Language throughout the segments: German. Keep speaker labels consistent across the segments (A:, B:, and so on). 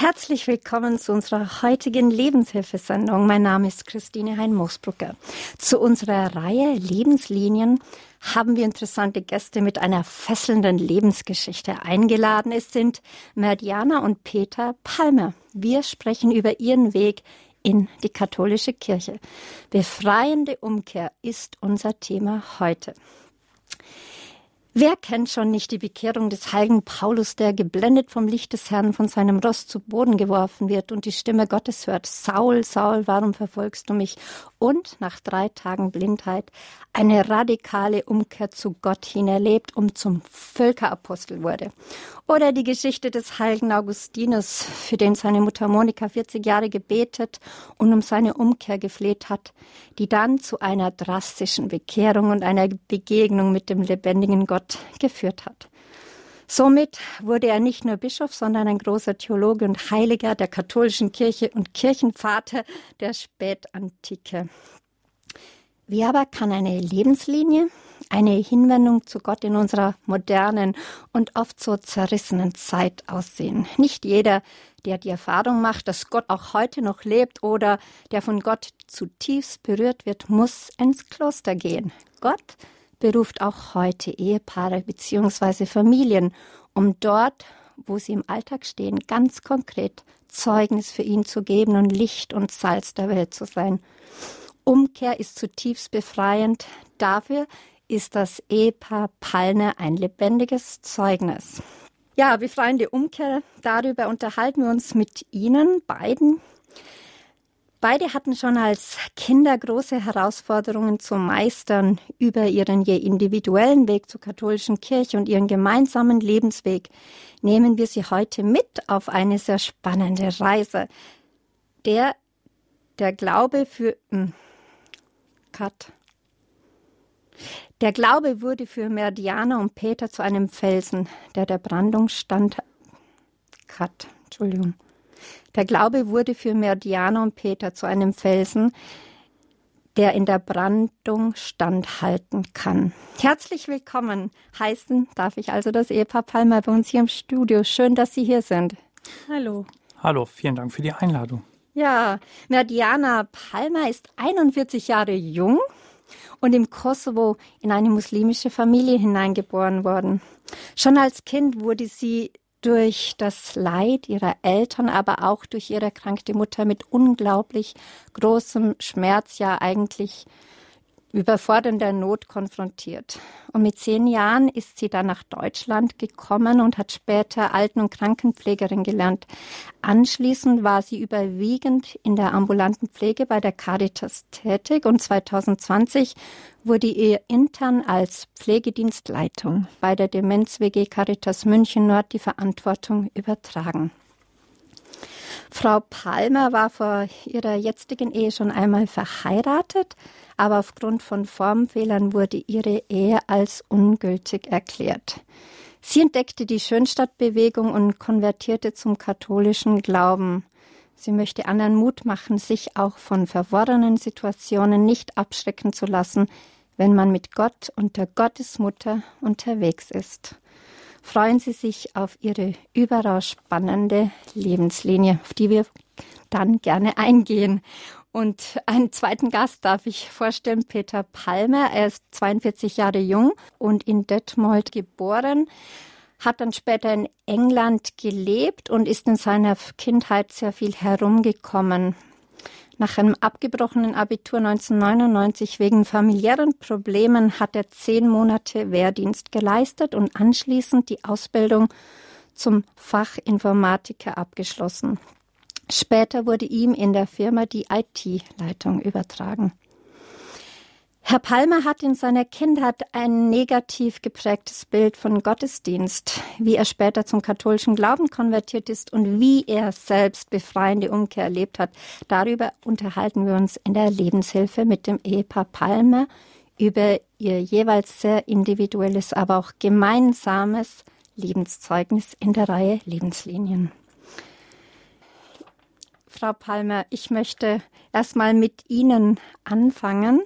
A: Herzlich willkommen zu unserer heutigen Lebenshilfesendung. Mein Name ist Christine Hein-Moosbrucker. Zu unserer Reihe Lebenslinien haben wir interessante Gäste mit einer fesselnden Lebensgeschichte eingeladen. Es sind Merdiana und Peter Palmer. Wir sprechen über ihren Weg in die katholische Kirche. Befreiende Umkehr ist unser Thema heute. Wer kennt schon nicht die Bekehrung des heiligen Paulus, der geblendet vom Licht des Herrn von seinem Ross zu Boden geworfen wird und die Stimme Gottes hört, Saul, Saul, warum verfolgst du mich? Und nach drei Tagen Blindheit eine radikale Umkehr zu Gott hin erlebt und zum Völkerapostel wurde. Oder die Geschichte des heiligen Augustinus, für den seine Mutter Monika 40 Jahre gebetet und um seine Umkehr gefleht hat, die dann zu einer drastischen Bekehrung und einer Begegnung mit dem lebendigen Gott geführt hat. Somit wurde er nicht nur Bischof, sondern ein großer Theologe und Heiliger der katholischen Kirche und Kirchenvater der Spätantike. Wie aber kann eine Lebenslinie, eine Hinwendung zu Gott in unserer modernen und oft so zerrissenen Zeit aussehen? Nicht jeder, der die Erfahrung macht, dass Gott auch heute noch lebt oder der von Gott zutiefst berührt wird, muss ins Kloster gehen. Gott beruft auch heute Ehepaare bzw. Familien, um dort, wo sie im Alltag stehen, ganz konkret Zeugnis für ihn zu geben und Licht und Salz der Welt zu sein. Umkehr ist zutiefst befreiend. Dafür ist das Ehepaar Palne ein lebendiges Zeugnis. Ja, befreiende Umkehr, darüber unterhalten wir uns mit Ihnen beiden. Beide hatten schon als Kinder große Herausforderungen zu meistern über ihren je individuellen Weg zur katholischen Kirche und ihren gemeinsamen Lebensweg. Nehmen wir sie heute mit auf eine sehr spannende Reise. Der, der Glaube für, hm, Cut. Der Glaube wurde für Merdianer und Peter zu einem Felsen, der der Brandung stand. Cut, Entschuldigung. Der Glaube wurde für Merdianer und Peter zu einem Felsen, der in der Brandung standhalten kann. Herzlich willkommen heißen darf ich also das Ehepaar Palmer bei uns hier im Studio. Schön, dass Sie hier sind.
B: Hallo. Hallo, vielen Dank für die Einladung.
A: Ja, Merdiana Palmer ist 41 Jahre jung und im Kosovo in eine muslimische Familie hineingeboren worden. Schon als Kind wurde sie durch das Leid ihrer Eltern, aber auch durch ihre erkrankte Mutter mit unglaublich großem Schmerz, ja eigentlich überfordernder Not konfrontiert. Und mit zehn Jahren ist sie dann nach Deutschland gekommen und hat später Alten- und Krankenpflegerin gelernt. Anschließend war sie überwiegend in der ambulanten Pflege bei der Caritas tätig und 2020 wurde ihr intern als Pflegedienstleitung bei der Demenz-WG Caritas München Nord die Verantwortung übertragen. Frau Palmer war vor ihrer jetzigen Ehe schon einmal verheiratet, aber aufgrund von Formfehlern wurde ihre Ehe als ungültig erklärt. Sie entdeckte die Schönstadtbewegung und konvertierte zum katholischen Glauben. Sie möchte anderen Mut machen, sich auch von verworrenen Situationen nicht abschrecken zu lassen, wenn man mit Gott und der Gottesmutter unterwegs ist. Freuen Sie sich auf Ihre überaus spannende Lebenslinie, auf die wir dann gerne eingehen. Und einen zweiten Gast darf ich vorstellen, Peter Palmer. Er ist 42 Jahre jung und in Detmold geboren, hat dann später in England gelebt und ist in seiner Kindheit sehr viel herumgekommen. Nach einem abgebrochenen Abitur 1999 wegen familiären Problemen hat er zehn Monate Wehrdienst geleistet und anschließend die Ausbildung zum Fachinformatiker abgeschlossen. Später wurde ihm in der Firma die IT-Leitung übertragen. Herr Palmer hat in seiner Kindheit ein negativ geprägtes Bild von Gottesdienst, wie er später zum katholischen Glauben konvertiert ist und wie er selbst befreiende Umkehr erlebt hat. Darüber unterhalten wir uns in der Lebenshilfe mit dem Ehepaar Palmer über ihr jeweils sehr individuelles, aber auch gemeinsames Lebenszeugnis in der Reihe Lebenslinien. Frau Palmer, ich möchte erstmal mit Ihnen anfangen.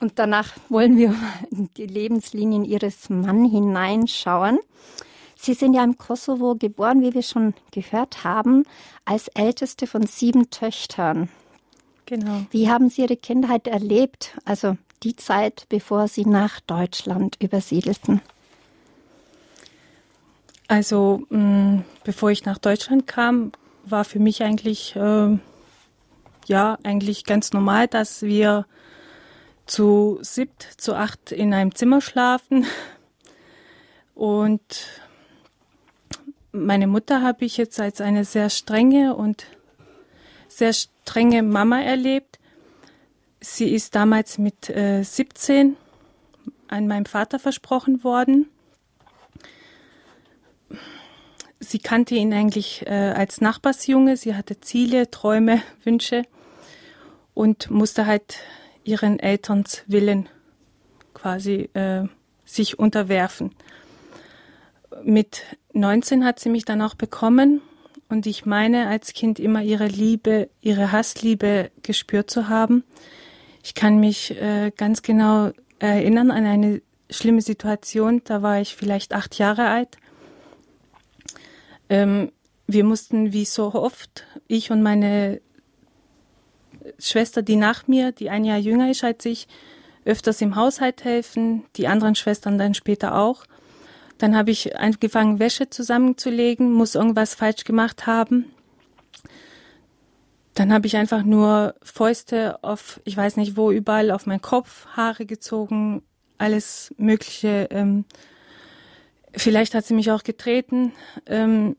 A: Und danach wollen wir in die Lebenslinien Ihres Mann hineinschauen. Sie sind ja im Kosovo geboren, wie wir schon gehört haben, als älteste von sieben Töchtern.
B: Genau.
A: Wie haben Sie Ihre Kindheit erlebt, also die Zeit, bevor Sie nach Deutschland übersiedelten?
B: Also, mh, mm, bevor ich nach Deutschland kam, war für mich eigentlich, äh, ja, eigentlich ganz normal, dass wir zu siebt, zu acht in einem Zimmer schlafen. Und meine Mutter habe ich jetzt als eine sehr strenge und sehr strenge Mama erlebt. Sie ist damals mit äh, 17 an meinem Vater versprochen worden sie kannte ihn eigentlich äh, als Nachbarsjunge. Sie hatte Ziele, Träume, Wünsche und musste halt ihren Elterns Willen quasi äh, sich unterwerfen. Mit 19 hat sie mich dann auch bekommen und ich meine als Kind immer ihre Liebe, ihre Hassliebe gespürt zu haben. Ich kann mich äh, ganz genau erinnern an eine schlimme Situation, da war ich vielleicht acht Jahre alt ähm, wir mussten wie so oft, ich und meine Schwester, die nach mir, die ein Jahr jünger ist als ich, öfters im Haushalt helfen, die anderen Schwestern dann später auch. Dann habe ich angefangen, Wäsche zusammenzulegen, muss irgendwas falsch gemacht haben. Dann habe ich einfach nur Fäuste auf, ich weiß nicht wo, überall auf meinen Kopf, Haare gezogen, alles Mögliche ähm, Vielleicht hat sie mich auch getreten, ähm,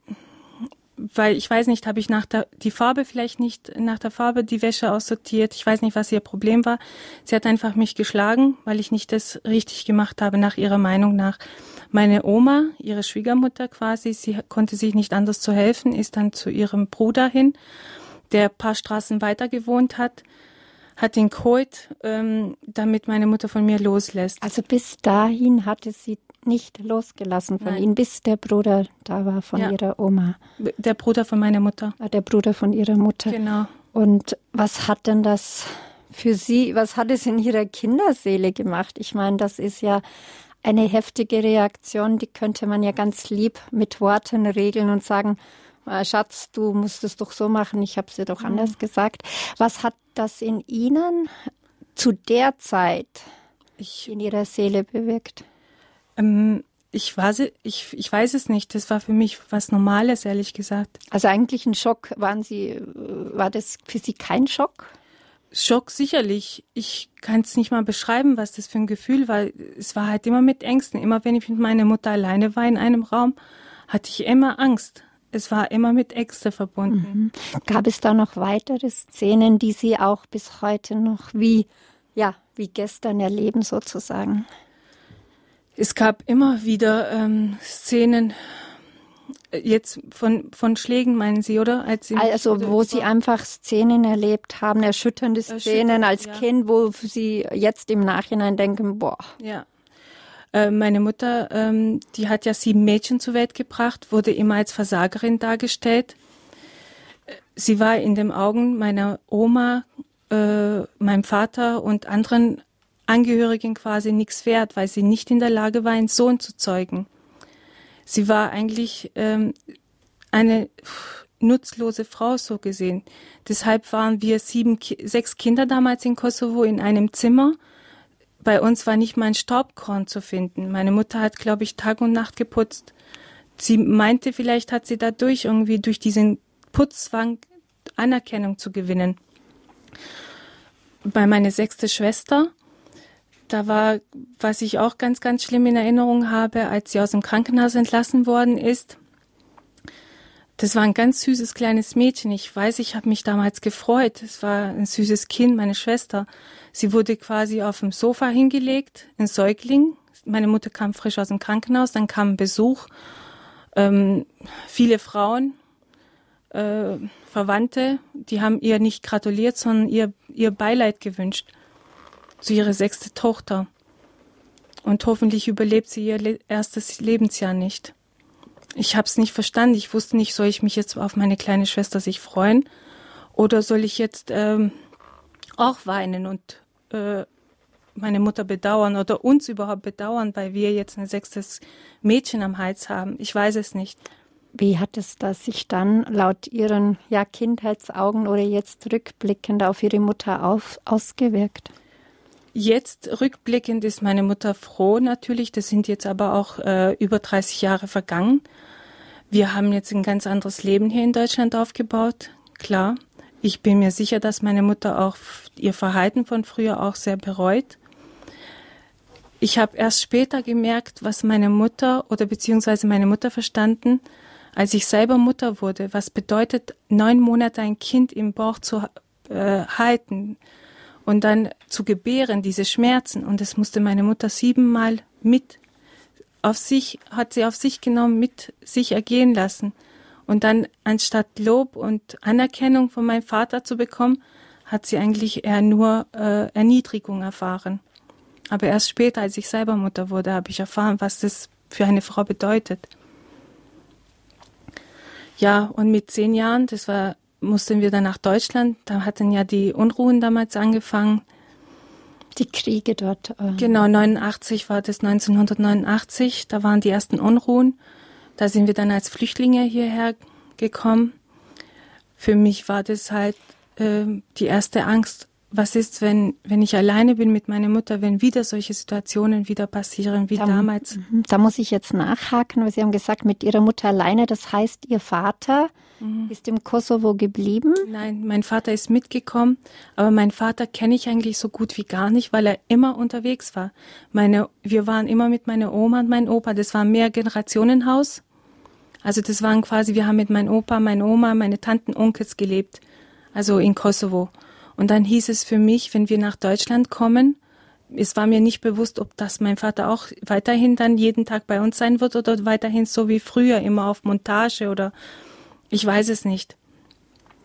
B: weil ich weiß nicht, habe ich nach der die Farbe vielleicht nicht nach der Farbe die Wäsche aussortiert. Ich weiß nicht, was ihr Problem war. Sie hat einfach mich geschlagen, weil ich nicht das richtig gemacht habe nach ihrer Meinung nach. Meine Oma, ihre Schwiegermutter quasi, sie konnte sich nicht anders zu helfen, ist dann zu ihrem Bruder hin, der paar Straßen weiter gewohnt hat hat ihn geholt, ähm, damit meine Mutter von mir loslässt.
A: Also bis dahin hatte sie nicht losgelassen von Nein. ihnen, bis der Bruder da war von ja. ihrer Oma.
B: Der Bruder von meiner Mutter.
A: Ah, der Bruder von ihrer Mutter.
B: Genau.
A: Und was hat denn das für Sie, was hat es in Ihrer Kinderseele gemacht? Ich meine, das ist ja eine heftige Reaktion, die könnte man ja ganz lieb mit Worten regeln und sagen, ah, Schatz, du musst es doch so machen, ich habe es dir doch mhm. anders gesagt. Was hat das in Ihnen zu der Zeit ich, in Ihrer Seele bewirkt?
B: Ähm, ich, weiß, ich, ich weiß es nicht. Das war für mich was Normales, ehrlich gesagt.
A: Also eigentlich ein Schock. Waren Sie, war das für Sie kein Schock?
B: Schock sicherlich. Ich kann es nicht mal beschreiben, was das für ein Gefühl war. Es war halt immer mit Ängsten. Immer wenn ich mit meiner Mutter alleine war in einem Raum, hatte ich immer Angst. Es war immer mit Ängste verbunden.
A: Mhm. Gab es da noch weitere Szenen, die Sie auch bis heute noch wie, ja, wie gestern erleben sozusagen?
B: Es gab immer wieder ähm, Szenen, äh, jetzt von, von Schlägen meinen Sie, oder?
A: Als Sie also wo Sie einfach Szenen erlebt haben, erschütternde Szenen als ja. Kind, wo Sie jetzt im Nachhinein denken, boah.
B: Ja. Äh, meine Mutter, ähm, die hat ja sieben Mädchen zur Welt gebracht, wurde immer als Versagerin dargestellt. Äh, sie war in den Augen meiner Oma, äh, meinem Vater und anderen Angehörigen quasi nichts wert, weil sie nicht in der Lage war, einen Sohn zu zeugen. Sie war eigentlich ähm, eine nutzlose Frau so gesehen. Deshalb waren wir sieben, sechs Kinder damals in Kosovo in einem Zimmer. Bei uns war nicht mal ein Staubkorn zu finden. Meine Mutter hat, glaube ich, Tag und Nacht geputzt. Sie meinte, vielleicht hat sie dadurch irgendwie durch diesen Putzwang Anerkennung zu gewinnen. Bei meiner sechste Schwester da war, was ich auch ganz, ganz schlimm in Erinnerung habe, als sie aus dem Krankenhaus entlassen worden ist. Das war ein ganz süßes kleines Mädchen. Ich weiß, ich habe mich damals gefreut. Es war ein süßes Kind, meine Schwester. Sie wurde quasi auf dem Sofa hingelegt, ein Säugling. Meine Mutter kam frisch aus dem Krankenhaus, dann kam Besuch. Ähm, viele Frauen, äh, Verwandte, die haben ihr nicht gratuliert, sondern ihr, ihr Beileid gewünscht zu ihrer sechste Tochter. Und hoffentlich überlebt sie ihr erstes Lebensjahr nicht. Ich habe es nicht verstanden. Ich wusste nicht, soll ich mich jetzt auf meine kleine Schwester sich freuen oder soll ich jetzt ähm, auch weinen und äh, meine Mutter bedauern oder uns überhaupt bedauern, weil wir jetzt ein sechstes Mädchen am Hals haben. Ich weiß es nicht.
A: Wie hat es das sich dann laut Ihren ja, Kindheitsaugen oder jetzt rückblickend auf Ihre Mutter auf, ausgewirkt?
B: Jetzt rückblickend ist meine Mutter froh natürlich. Das sind jetzt aber auch äh, über 30 Jahre vergangen. Wir haben jetzt ein ganz anderes Leben hier in Deutschland aufgebaut, klar. Ich bin mir sicher, dass meine Mutter auch ihr Verhalten von früher auch sehr bereut. Ich habe erst später gemerkt, was meine Mutter oder beziehungsweise meine Mutter verstanden, als ich selber Mutter wurde. Was bedeutet, neun Monate ein Kind im Bauch zu äh, halten und dann zu gebären, diese Schmerzen. Und das musste meine Mutter siebenmal mit auf sich, hat sie auf sich genommen, mit sich ergehen lassen. Und dann anstatt Lob und Anerkennung von meinem Vater zu bekommen, hat sie eigentlich eher nur äh, Erniedrigung erfahren. Aber erst später, als ich selber Mutter wurde, habe ich erfahren, was das für eine Frau bedeutet. Ja, und mit zehn Jahren, das war, mussten wir dann nach Deutschland. Da hatten ja die Unruhen damals angefangen.
A: Die Kriege dort.
B: Äh genau, 89 war das 1989. Da waren die ersten Unruhen. Da sind wir dann als Flüchtlinge hierher gekommen. Für mich war das halt äh, die erste Angst. Was ist, wenn, wenn ich alleine bin mit meiner Mutter, wenn wieder solche Situationen wieder passieren wie da, damals?
A: Mhm. Da muss ich jetzt nachhaken, weil Sie haben gesagt, mit Ihrer Mutter alleine, das heißt, Ihr Vater mhm. ist im Kosovo geblieben?
B: Nein, mein Vater ist mitgekommen, aber mein Vater kenne ich eigentlich so gut wie gar nicht, weil er immer unterwegs war. Meine, wir waren immer mit meiner Oma und meinem Opa, das war ein Mehrgenerationenhaus. Also das waren quasi, wir haben mit meinem Opa, meiner Oma, meine Tanten, Onkels gelebt, also in Kosovo. Und dann hieß es für mich, wenn wir nach Deutschland kommen, es war mir nicht bewusst, ob das mein Vater auch weiterhin dann jeden Tag bei uns sein wird oder weiterhin so wie früher immer auf Montage oder ich weiß es nicht.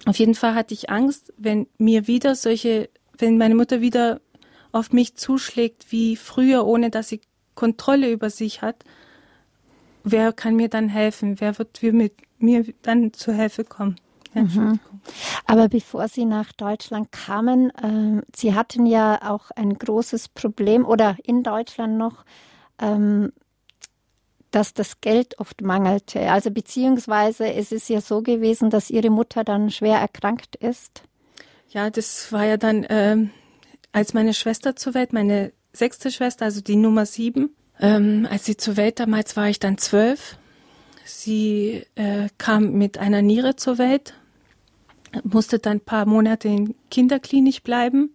B: Auf jeden Fall hatte ich Angst, wenn mir wieder solche, wenn meine Mutter wieder auf mich zuschlägt wie früher, ohne dass sie Kontrolle über sich hat, wer kann mir dann helfen? Wer wird mir dann zur Hilfe kommen?
A: Mhm. Aber bevor Sie nach Deutschland kamen, äh, Sie hatten ja auch ein großes Problem oder in Deutschland noch, ähm, dass das Geld oft mangelte. Also beziehungsweise es ist ja so gewesen, dass Ihre Mutter dann schwer erkrankt ist.
B: Ja, das war ja dann, äh, als meine Schwester zur Welt, meine sechste Schwester, also die Nummer sieben, ähm, als sie zur Welt damals war ich dann zwölf. Sie äh, kam mit einer Niere zur Welt, musste dann ein paar Monate in Kinderklinik bleiben.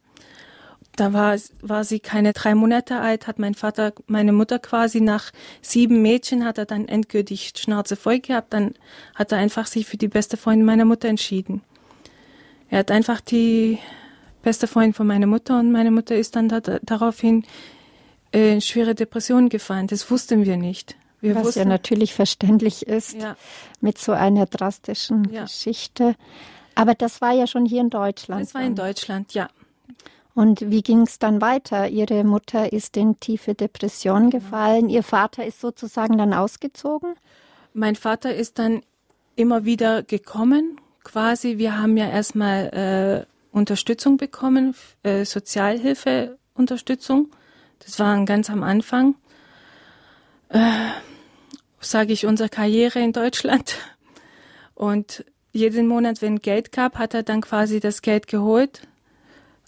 B: Da war, war sie keine drei Monate alt, hat mein Vater, meine Mutter quasi nach sieben Mädchen hat er dann endgültig Schnauze voll gehabt. Dann hat er einfach sich für die beste Freundin meiner Mutter entschieden. Er hat einfach die beste Freundin von meiner Mutter und meine Mutter ist dann da, daraufhin äh, schwere Depressionen gefallen. Das wussten wir nicht. Wir
A: Was
B: wussten,
A: ja natürlich verständlich ist ja. mit so einer drastischen ja. Geschichte. Aber das war ja schon hier in Deutschland.
B: Das war in Deutschland, ja.
A: Und wie ging es dann weiter? Ihre Mutter ist in tiefe Depression genau. gefallen. Ihr Vater ist sozusagen dann ausgezogen?
B: Mein Vater ist dann immer wieder gekommen. Quasi, wir haben ja erstmal äh, Unterstützung bekommen, äh, Sozialhilfeunterstützung. Das war ganz am Anfang, äh, sage ich, unserer Karriere in Deutschland. Und jeden Monat, wenn Geld gab, hat er dann quasi das Geld geholt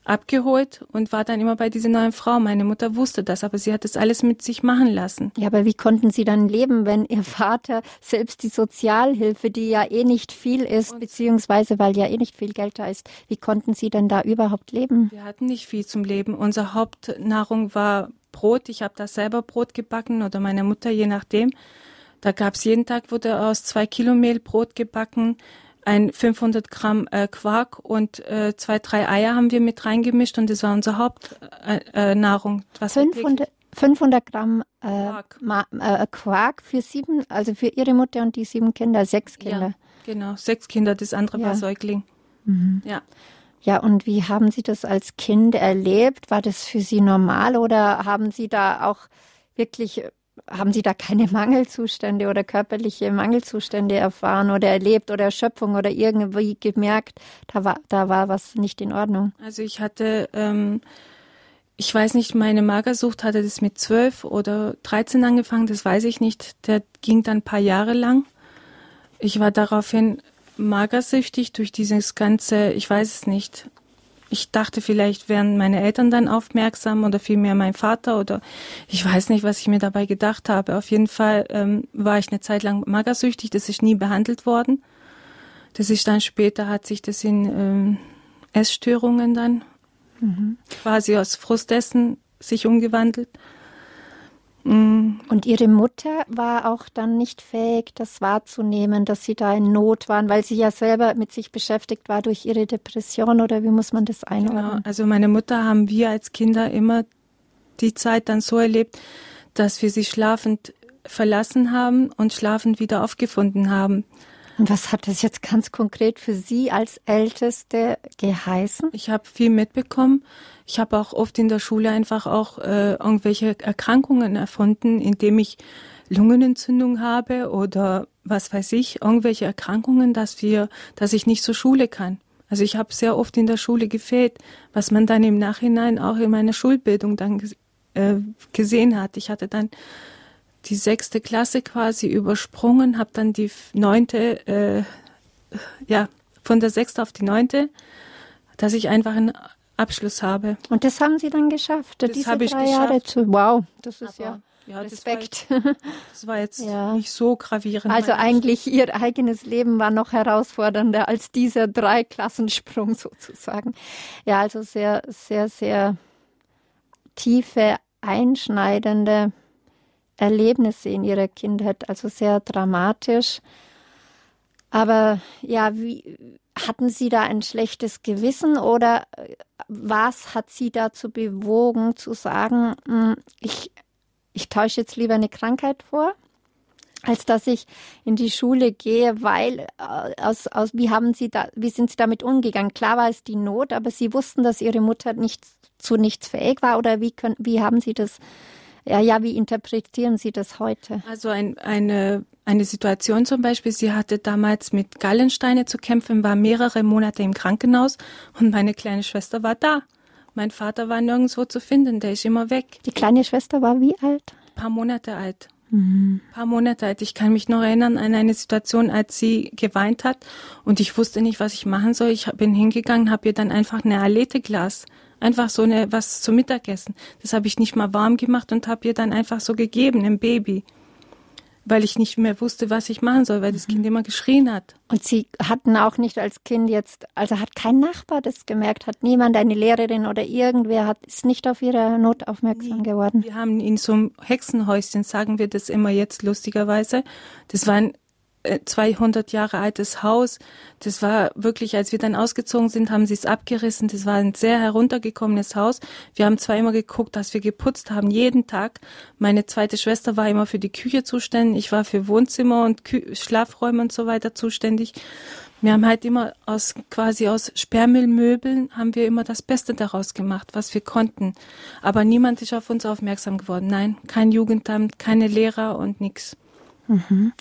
B: abgeholt und war dann immer bei dieser neuen Frau. Meine Mutter wusste das, aber sie hat das alles mit sich machen lassen.
A: Ja, aber wie konnten Sie dann leben, wenn Ihr Vater selbst die Sozialhilfe, die ja eh nicht viel ist, und beziehungsweise weil ja eh nicht viel Geld da ist, wie konnten Sie denn da überhaupt leben?
B: Wir hatten nicht viel zum Leben. Unsere Hauptnahrung war Brot. Ich habe da selber Brot gebacken oder meine Mutter, je nachdem. Da gab es jeden Tag, wurde aus zwei Kilo Mehl Brot gebacken ein 500 Gramm äh, Quark und äh, zwei, drei Eier haben wir mit reingemischt und das war unsere Hauptnahrung.
A: Äh, 500, 500 Gramm äh, Quark. Äh, Quark für sieben, also für ihre Mutter und die sieben Kinder, sechs Kinder. Ja,
B: genau, sechs Kinder, das andere ja. war Säugling.
A: Mhm. Ja. Ja, und wie haben Sie das als Kind erlebt? War das für Sie normal oder haben Sie da auch wirklich haben Sie da keine Mangelzustände oder körperliche Mangelzustände erfahren oder erlebt oder Erschöpfung oder irgendwie gemerkt, da war, da war was nicht in Ordnung?
B: Also ich hatte, ähm, ich weiß nicht, meine Magersucht hatte das mit zwölf oder dreizehn angefangen, das weiß ich nicht. Der ging dann ein paar Jahre lang. Ich war daraufhin magersüchtig durch dieses ganze, ich weiß es nicht. Ich dachte, vielleicht wären meine Eltern dann aufmerksam oder vielmehr mein Vater oder ich weiß nicht, was ich mir dabei gedacht habe. Auf jeden Fall ähm, war ich eine Zeit lang magersüchtig, das ist nie behandelt worden. Das ist dann später, hat sich das in ähm, Essstörungen dann mhm. quasi aus Frustessen sich umgewandelt.
A: Und Ihre Mutter war auch dann nicht fähig, das wahrzunehmen, dass Sie da in Not waren, weil sie ja selber mit sich beschäftigt war durch ihre Depression oder wie muss man das einordnen? Genau.
B: Also meine Mutter haben wir als Kinder immer die Zeit dann so erlebt, dass wir sie schlafend verlassen haben und schlafend wieder aufgefunden haben.
A: Und was hat das jetzt ganz konkret für Sie als Älteste geheißen?
B: Ich habe viel mitbekommen. Ich habe auch oft in der Schule einfach auch äh, irgendwelche Erkrankungen erfunden, indem ich Lungenentzündung habe oder was weiß ich, irgendwelche Erkrankungen, dass wir, dass ich nicht zur Schule kann. Also ich habe sehr oft in der Schule gefehlt, was man dann im Nachhinein auch in meiner Schulbildung dann äh, gesehen hat. Ich hatte dann die sechste Klasse quasi übersprungen, habe dann die neunte, äh, ja, von der sechsten auf die neunte, dass ich einfach einen Abschluss habe.
A: Und das haben Sie dann geschafft, das diese habe ich drei geschafft. Jahre zu. Wow, das ist Aber, ja, ja
B: Respekt. Das war, das war jetzt ja. nicht so gravierend.
A: Also eigentlich Ihr eigenes Leben war noch herausfordernder als dieser Dreiklassensprung sozusagen. Ja, also sehr, sehr, sehr tiefe, einschneidende Erlebnisse in ihrer Kindheit, also sehr dramatisch. Aber ja, wie hatten Sie da ein schlechtes Gewissen oder äh, was hat Sie dazu bewogen zu sagen, hm, ich, ich täusche jetzt lieber eine Krankheit vor? als dass ich in die Schule gehe, weil äh, aus, aus wie haben Sie da, wie sind Sie damit umgegangen? Klar war es die Not, aber Sie wussten, dass Ihre Mutter nicht zu nichts fähig war oder wie können, wie haben Sie das ja, ja, wie interpretieren Sie das heute?
B: Also ein, eine, eine Situation zum Beispiel, sie hatte damals mit Gallensteine zu kämpfen, war mehrere Monate im Krankenhaus und meine kleine Schwester war da. Mein Vater war nirgendwo zu finden, der ist immer weg.
A: Die kleine Schwester war wie alt?
B: Ein paar Monate alt. Mhm. Ein paar Monate alt. Ich kann mich noch erinnern an eine Situation, als sie geweint hat und ich wusste nicht, was ich machen soll. Ich bin hingegangen, habe ihr dann einfach eine Alete-Glas Einfach so eine, was zum Mittagessen. Das habe ich nicht mal warm gemacht und habe ihr dann einfach so gegeben, im Baby. Weil ich nicht mehr wusste, was ich machen soll, weil das Kind immer geschrien hat.
A: Und Sie hatten auch nicht als Kind jetzt, also hat kein Nachbar das gemerkt, hat niemand, eine Lehrerin oder irgendwer hat, ist nicht auf Ihre Not aufmerksam nee. geworden?
B: Wir haben in so einem Hexenhäuschen, sagen wir das immer jetzt lustigerweise, das war ein 200 äh, Jahre altes Haus. Das war wirklich, als wir dann ausgezogen sind, haben sie es abgerissen. Das war ein sehr heruntergekommenes Haus. Wir haben zwar immer geguckt, dass wir geputzt haben, jeden Tag. Meine zweite Schwester war immer für die Küche zuständig. Ich war für Wohnzimmer und Kü Schlafräume und so weiter zuständig. Wir haben halt immer aus, quasi aus Sperrmüllmöbeln haben wir immer das Beste daraus gemacht, was wir konnten. Aber niemand ist auf uns aufmerksam geworden. Nein, kein Jugendamt, keine Lehrer und nichts.
A: Mhm.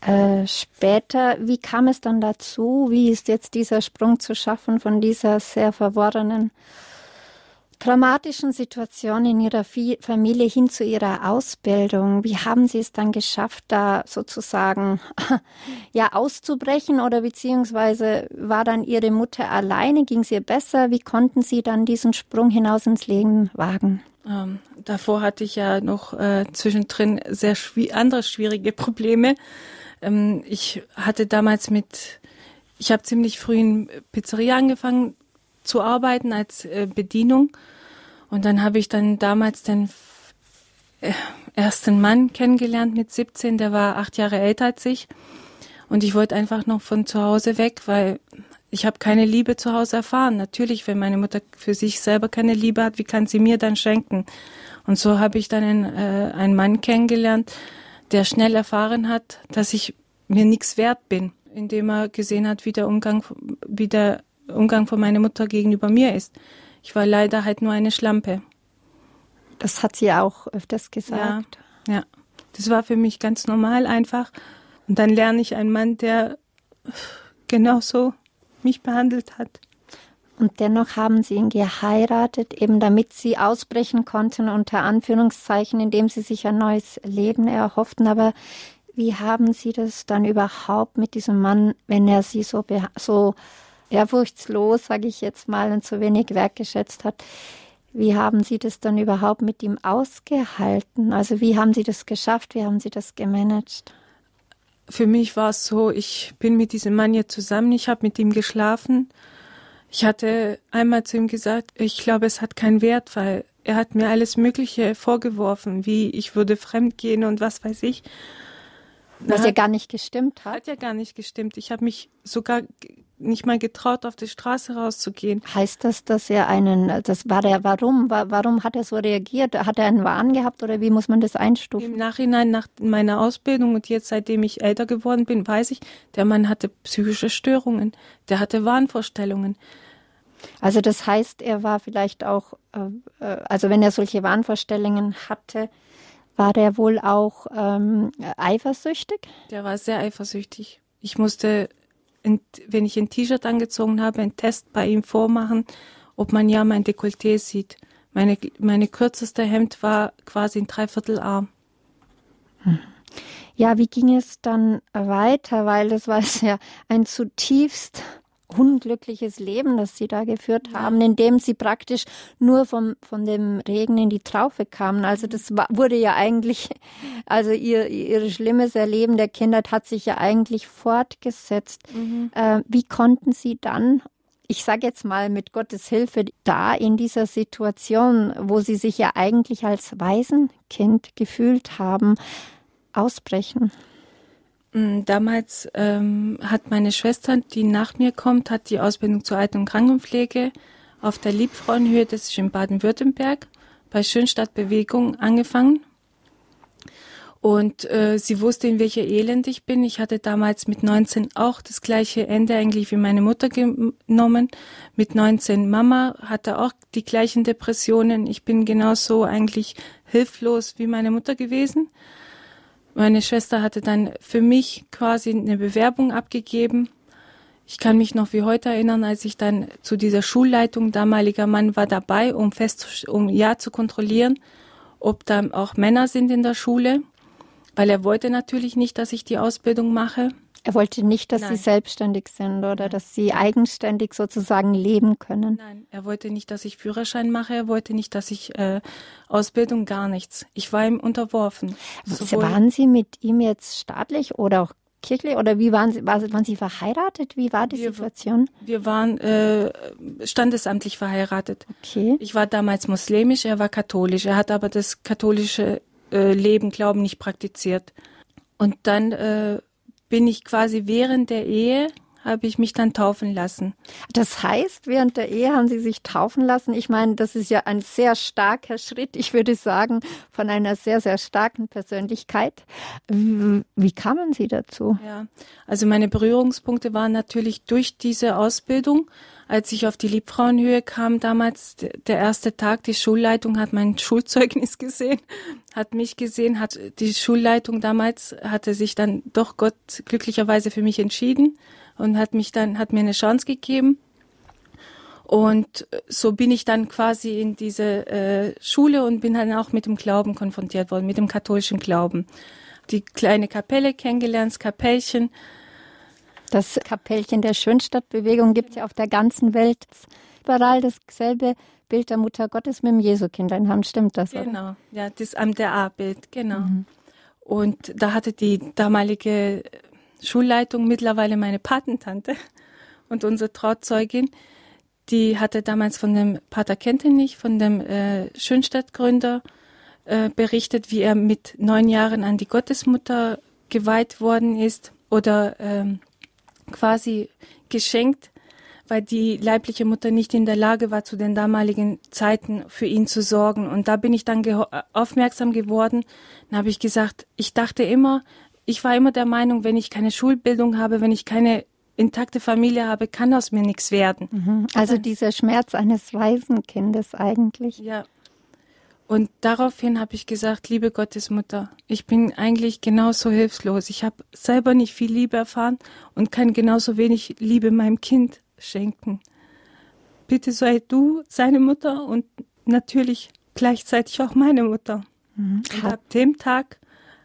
A: Äh, später, wie kam es dann dazu? Wie ist jetzt dieser Sprung zu schaffen von dieser sehr verworrenen, dramatischen Situation in Ihrer Familie hin zu Ihrer Ausbildung? Wie haben Sie es dann geschafft, da sozusagen ja auszubrechen oder beziehungsweise war dann Ihre Mutter alleine? Ging es ihr besser? Wie konnten Sie dann diesen Sprung hinaus ins Leben wagen?
B: Ähm, davor hatte ich ja noch äh, zwischendrin sehr schwi andere schwierige Probleme. Ähm, ich hatte damals mit, ich habe ziemlich früh in Pizzeria angefangen zu arbeiten als äh, Bedienung. Und dann habe ich dann damals den äh, ersten Mann kennengelernt mit 17, der war acht Jahre älter als ich. Und ich wollte einfach noch von zu Hause weg, weil ich habe keine Liebe zu Hause erfahren. Natürlich, wenn meine Mutter für sich selber keine Liebe hat, wie kann sie mir dann schenken? Und so habe ich dann einen, äh, einen Mann kennengelernt, der schnell erfahren hat, dass ich mir nichts wert bin, indem er gesehen hat, wie der Umgang, wie der Umgang von meiner Mutter gegenüber mir ist. Ich war leider halt nur eine Schlampe.
A: Das hat sie auch öfters gesagt.
B: Ja, ja. Das war für mich ganz normal einfach. Und dann lerne ich einen Mann, der genauso mich behandelt hat.
A: Und dennoch haben sie ihn geheiratet, eben damit sie ausbrechen konnten, unter Anführungszeichen, indem sie sich ein neues Leben erhofften. Aber wie haben Sie das dann überhaupt mit diesem Mann, wenn er Sie so, so ehrfurchtslos, sage ich jetzt mal, und so wenig wertgeschätzt hat, wie haben Sie das dann überhaupt mit ihm ausgehalten? Also wie haben Sie das geschafft? Wie haben Sie das gemanagt?
B: Für mich war es so, ich bin mit diesem Mann jetzt zusammen, ich habe mit ihm geschlafen. Ich hatte einmal zu ihm gesagt, ich glaube, es hat keinen Wert, weil er hat mir alles Mögliche vorgeworfen, wie ich würde fremdgehen und was weiß ich.
A: Was ja gar nicht gestimmt hat.
B: Hat ja gar nicht gestimmt. Ich habe mich sogar nicht mal getraut, auf die Straße rauszugehen.
A: Heißt das, dass er einen, das war der, warum, warum hat er so reagiert? Hat er einen Wahn gehabt oder wie muss man das einstufen?
B: Im Nachhinein, nach meiner Ausbildung und jetzt, seitdem ich älter geworden bin, weiß ich, der Mann hatte psychische Störungen, der hatte Wahnvorstellungen.
A: Also das heißt, er war vielleicht auch, äh, äh, also wenn er solche Wahnvorstellungen hatte, war der wohl auch ähm, eifersüchtig?
B: Der war sehr eifersüchtig. Ich musste, wenn ich ein T-Shirt angezogen habe, einen Test bei ihm vormachen, ob man ja mein Dekolleté sieht. Meine, meine kürzeste Hemd war quasi ein Dreiviertelarm.
A: Ja, wie ging es dann weiter? Weil das war ja ein zutiefst unglückliches Leben, das sie da geführt haben, indem sie praktisch nur vom, von dem Regen in die Traufe kamen. Also das war, wurde ja eigentlich, also ihr, ihr schlimmes Erleben der Kindheit hat sich ja eigentlich fortgesetzt. Mhm. Äh, wie konnten sie dann ich sage jetzt mal mit Gottes Hilfe, da in dieser Situation, wo sie sich ja eigentlich als Waisenkind gefühlt haben, ausbrechen?
B: Mm, damals ähm, hat meine Schwester, die nach mir kommt, hat die Ausbildung zur Alten- und Krankenpflege auf der Liebfrauenhöhe, das ist in Baden-Württemberg, bei Schönstadtbewegung angefangen. Und äh, sie wusste, in welcher Elend ich bin. Ich hatte damals mit 19 auch das gleiche Ende eigentlich wie meine Mutter genommen. Mit 19 Mama hatte auch die gleichen Depressionen. Ich bin genauso eigentlich hilflos wie meine Mutter gewesen. Meine Schwester hatte dann für mich quasi eine Bewerbung abgegeben. Ich kann mich noch wie heute erinnern, als ich dann zu dieser Schulleitung, damaliger Mann war dabei, um fest, um ja zu kontrollieren, ob da auch Männer sind in der Schule, weil er wollte natürlich nicht, dass ich die Ausbildung mache.
A: Er wollte nicht, dass Nein. Sie selbstständig sind oder Nein. dass Sie eigenständig sozusagen leben können.
B: Nein, er wollte nicht, dass ich Führerschein mache. Er wollte nicht, dass ich äh, Ausbildung gar nichts. Ich war ihm unterworfen.
A: Sowohl waren Sie mit ihm jetzt staatlich oder auch kirchlich oder wie waren Sie, waren Sie verheiratet? Wie war die wir, Situation?
B: Wir waren äh, standesamtlich verheiratet.
A: Okay.
B: Ich war damals muslimisch, er war katholisch. Er hat aber das katholische äh, Leben, Glauben nicht praktiziert. Und dann äh, bin ich quasi während der Ehe habe ich mich dann taufen lassen.
A: Das heißt, während der Ehe haben Sie sich taufen lassen. Ich meine, das ist ja ein sehr starker Schritt, ich würde sagen, von einer sehr, sehr starken Persönlichkeit. Wie kamen Sie dazu?
B: Ja, also meine Berührungspunkte waren natürlich durch diese Ausbildung als ich auf die Liebfrauenhöhe kam, damals der erste Tag, die Schulleitung hat mein Schulzeugnis gesehen, hat mich gesehen, hat die Schulleitung damals hatte sich dann doch Gott glücklicherweise für mich entschieden und hat mich dann hat mir eine Chance gegeben. Und so bin ich dann quasi in diese äh, Schule und bin dann auch mit dem Glauben konfrontiert worden, mit dem katholischen Glauben. Die kleine Kapelle kennengelernt, das Kapellchen,
A: das Kapellchen der Schönstadtbewegung gibt es ja auf der ganzen Welt. Überall dasselbe Bild der Mutter Gottes mit dem Jesukind in Hand. Stimmt das?
B: Genau, oder? ja, das Amt der A-Bild, genau. Mhm. Und da hatte die damalige Schulleitung mittlerweile meine Patentante und unsere Trauzeugin, die hatte damals von dem Pater Kentenich, von dem äh, Schönstadtgründer, äh, berichtet, wie er mit neun Jahren an die Gottesmutter geweiht worden ist oder ähm, quasi geschenkt, weil die leibliche Mutter nicht in der Lage war, zu den damaligen Zeiten für ihn zu sorgen. Und da bin ich dann ge aufmerksam geworden. Dann habe ich gesagt, ich dachte immer, ich war immer der Meinung, wenn ich keine Schulbildung habe, wenn ich keine intakte Familie habe, kann aus mir nichts werden.
A: Mhm. Also dieser Schmerz eines Waisenkindes eigentlich.
B: Ja, und daraufhin habe ich gesagt, liebe Gottesmutter, ich bin eigentlich genauso hilflos. Ich habe selber nicht viel Liebe erfahren und kann genauso wenig Liebe meinem Kind schenken. bitte sei du seine Mutter und natürlich gleichzeitig auch meine Mutter. Mhm. Und ab dem Tag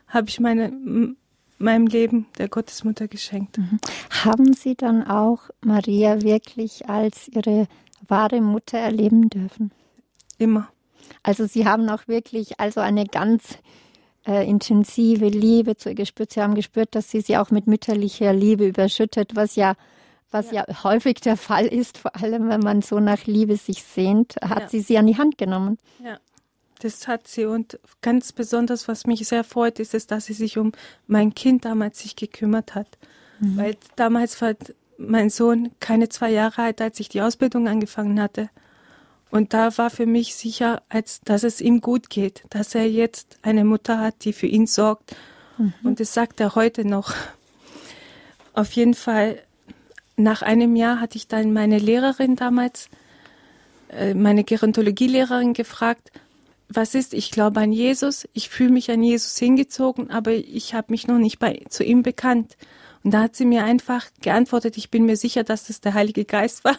B: habe ich meine, meinem Leben der Gottesmutter geschenkt. Mhm.
A: Haben Sie dann auch Maria wirklich als Ihre wahre Mutter erleben dürfen?
B: Immer.
A: Also Sie haben auch wirklich also eine ganz äh, intensive Liebe zu ihr gespürt. Sie haben gespürt, dass sie sie auch mit mütterlicher Liebe überschüttet, was ja was ja. ja häufig der Fall ist, vor allem wenn man so nach Liebe sich sehnt, hat ja. sie sie an die Hand genommen.
B: Ja, das hat sie und ganz besonders, was mich sehr freut, ist es, dass sie sich um mein Kind damals sich gekümmert hat, mhm. weil damals war mein Sohn keine zwei Jahre alt, als ich die Ausbildung angefangen hatte. Und da war für mich sicher, als, dass es ihm gut geht, dass er jetzt eine Mutter hat, die für ihn sorgt. Mhm. Und das sagt er heute noch. Auf jeden Fall, nach einem Jahr hatte ich dann meine Lehrerin damals, äh, meine Gerontologielehrerin gefragt, was ist, ich glaube an Jesus, ich fühle mich an Jesus hingezogen, aber ich habe mich noch nicht bei, zu ihm bekannt. Und da hat sie mir einfach geantwortet, ich bin mir sicher, dass das der Heilige Geist war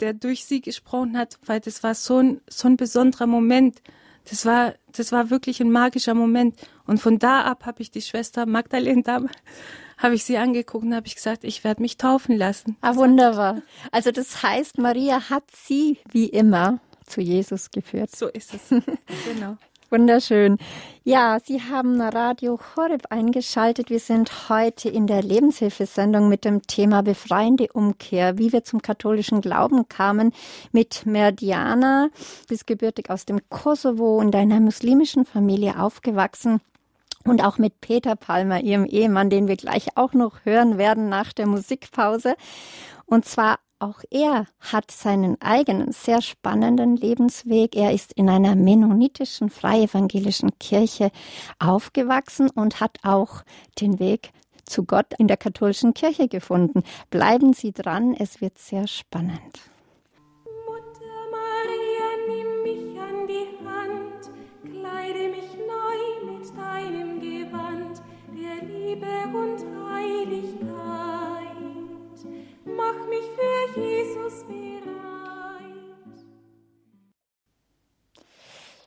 B: der durch sie gesprochen hat, weil das war so ein, so ein besonderer Moment. Das war, das war wirklich ein magischer Moment. Und von da ab habe ich die Schwester Magdalene da, habe ich sie angeguckt und habe ich gesagt, ich werde mich taufen lassen.
A: Ah, wunderbar. Also das heißt, Maria hat sie wie immer zu Jesus geführt.
B: So ist es. genau.
A: Wunderschön. Ja, Sie haben Radio Horeb eingeschaltet. Wir sind heute in der Lebenshilfesendung mit dem Thema befreiende Umkehr, wie wir zum katholischen Glauben kamen, mit Merdiana, bis gebürtig aus dem Kosovo und einer muslimischen Familie aufgewachsen. Und auch mit Peter Palmer, ihrem Ehemann, den wir gleich auch noch hören werden nach der Musikpause. Und zwar auch er hat seinen eigenen sehr spannenden Lebensweg. Er ist in einer mennonitischen freievangelischen Kirche aufgewachsen und hat auch den Weg zu Gott in der katholischen Kirche gefunden. Bleiben Sie dran, es wird sehr spannend.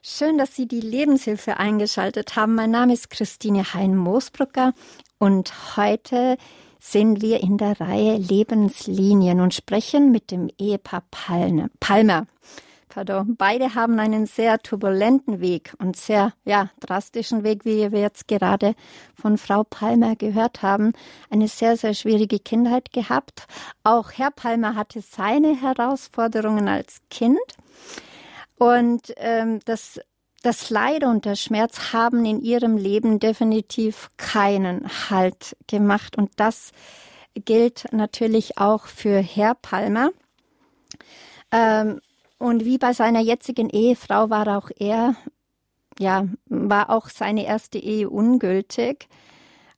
A: Schön, dass Sie die Lebenshilfe eingeschaltet haben. Mein Name ist Christine Hein-Moosbrucker und heute sind wir in der Reihe Lebenslinien und sprechen mit dem Ehepaar Palmer. Pardon. Beide haben einen sehr turbulenten Weg und sehr ja, drastischen Weg, wie wir jetzt gerade von Frau Palmer gehört haben. Eine sehr, sehr schwierige Kindheit gehabt. Auch Herr Palmer hatte seine Herausforderungen als Kind. Und ähm, das, das Leid und der Schmerz haben in ihrem Leben definitiv keinen Halt gemacht. Und das gilt natürlich auch für Herr Palmer. Ähm, und wie bei seiner jetzigen Ehefrau war auch er, ja, war auch seine erste Ehe ungültig.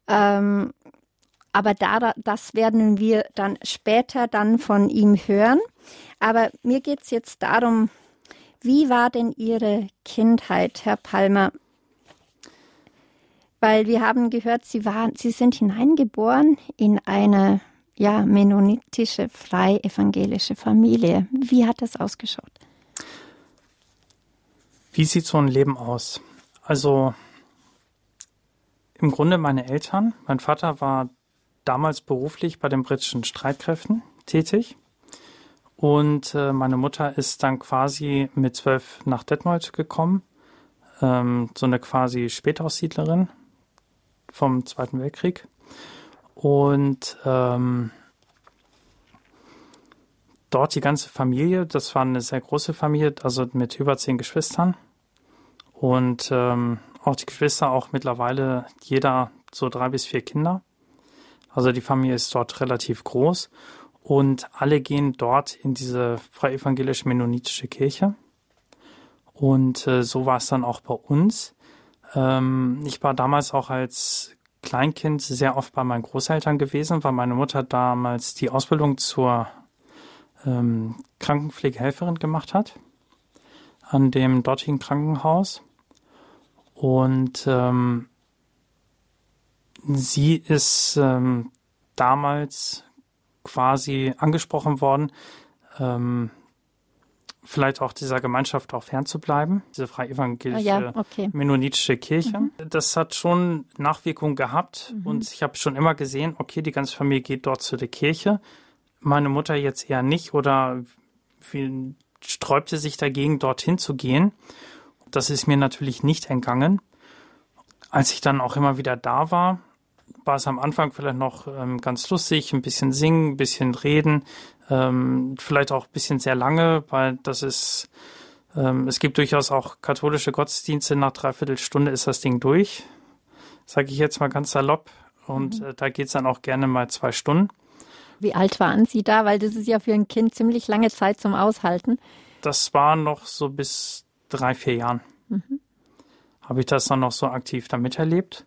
A: Ähm, aber da, das werden wir dann später dann von ihm hören. Aber mir geht es jetzt darum, wie war denn Ihre Kindheit, Herr Palmer? Weil wir haben gehört, Sie, waren, Sie sind hineingeboren in eine ja, mennonitische, frei evangelische Familie. Wie hat das ausgeschaut?
C: Wie sieht so ein Leben aus? Also im Grunde meine Eltern. Mein Vater war damals beruflich bei den britischen Streitkräften tätig. Und äh, meine Mutter ist dann quasi mit zwölf nach Detmold gekommen. Ähm, so eine quasi Spätaussiedlerin vom Zweiten Weltkrieg. Und ähm, dort die ganze Familie, das war eine sehr große Familie, also mit über zehn Geschwistern. Und ähm, auch die Geschwister, auch mittlerweile jeder so drei bis vier Kinder. Also die Familie ist dort relativ groß. Und alle gehen dort in diese freie evangelische mennonitische Kirche. Und äh, so war es dann auch bei uns. Ähm, ich war damals auch als Kleinkind sehr oft bei meinen Großeltern gewesen, weil meine Mutter damals die Ausbildung zur ähm, Krankenpflegehelferin gemacht hat an dem dortigen Krankenhaus. Und ähm, sie ist ähm, damals quasi angesprochen worden, ähm, vielleicht auch dieser Gemeinschaft auch fernzubleiben, diese freie evangelische
A: Ah, ja, okay.
C: mennonitische Kirche. Das hat schon Nachwirkungen gehabt
A: Mhm.
C: und ich habe schon immer gesehen, okay, die ganze Familie geht dort zu der Kirche. Meine Mutter jetzt eher nicht oder sträubte sich dagegen, dorthin zu gehen. Das ist mir natürlich nicht entgangen. Als ich dann auch immer wieder da war, war es am Anfang vielleicht noch ähm, ganz lustig, ein bisschen singen, ein bisschen reden, ähm, vielleicht auch ein bisschen sehr lange, weil das ist, ähm, es gibt durchaus auch katholische Gottesdienste, nach dreiviertel Stunde ist das Ding durch, sage ich jetzt mal ganz salopp. Und äh, da geht's dann auch gerne mal zwei Stunden.
A: Wie alt waren Sie da? Weil das ist ja für ein Kind ziemlich lange Zeit zum Aushalten.
C: Das war noch so bis drei, vier Jahren. Habe ich das dann noch so aktiv da miterlebt.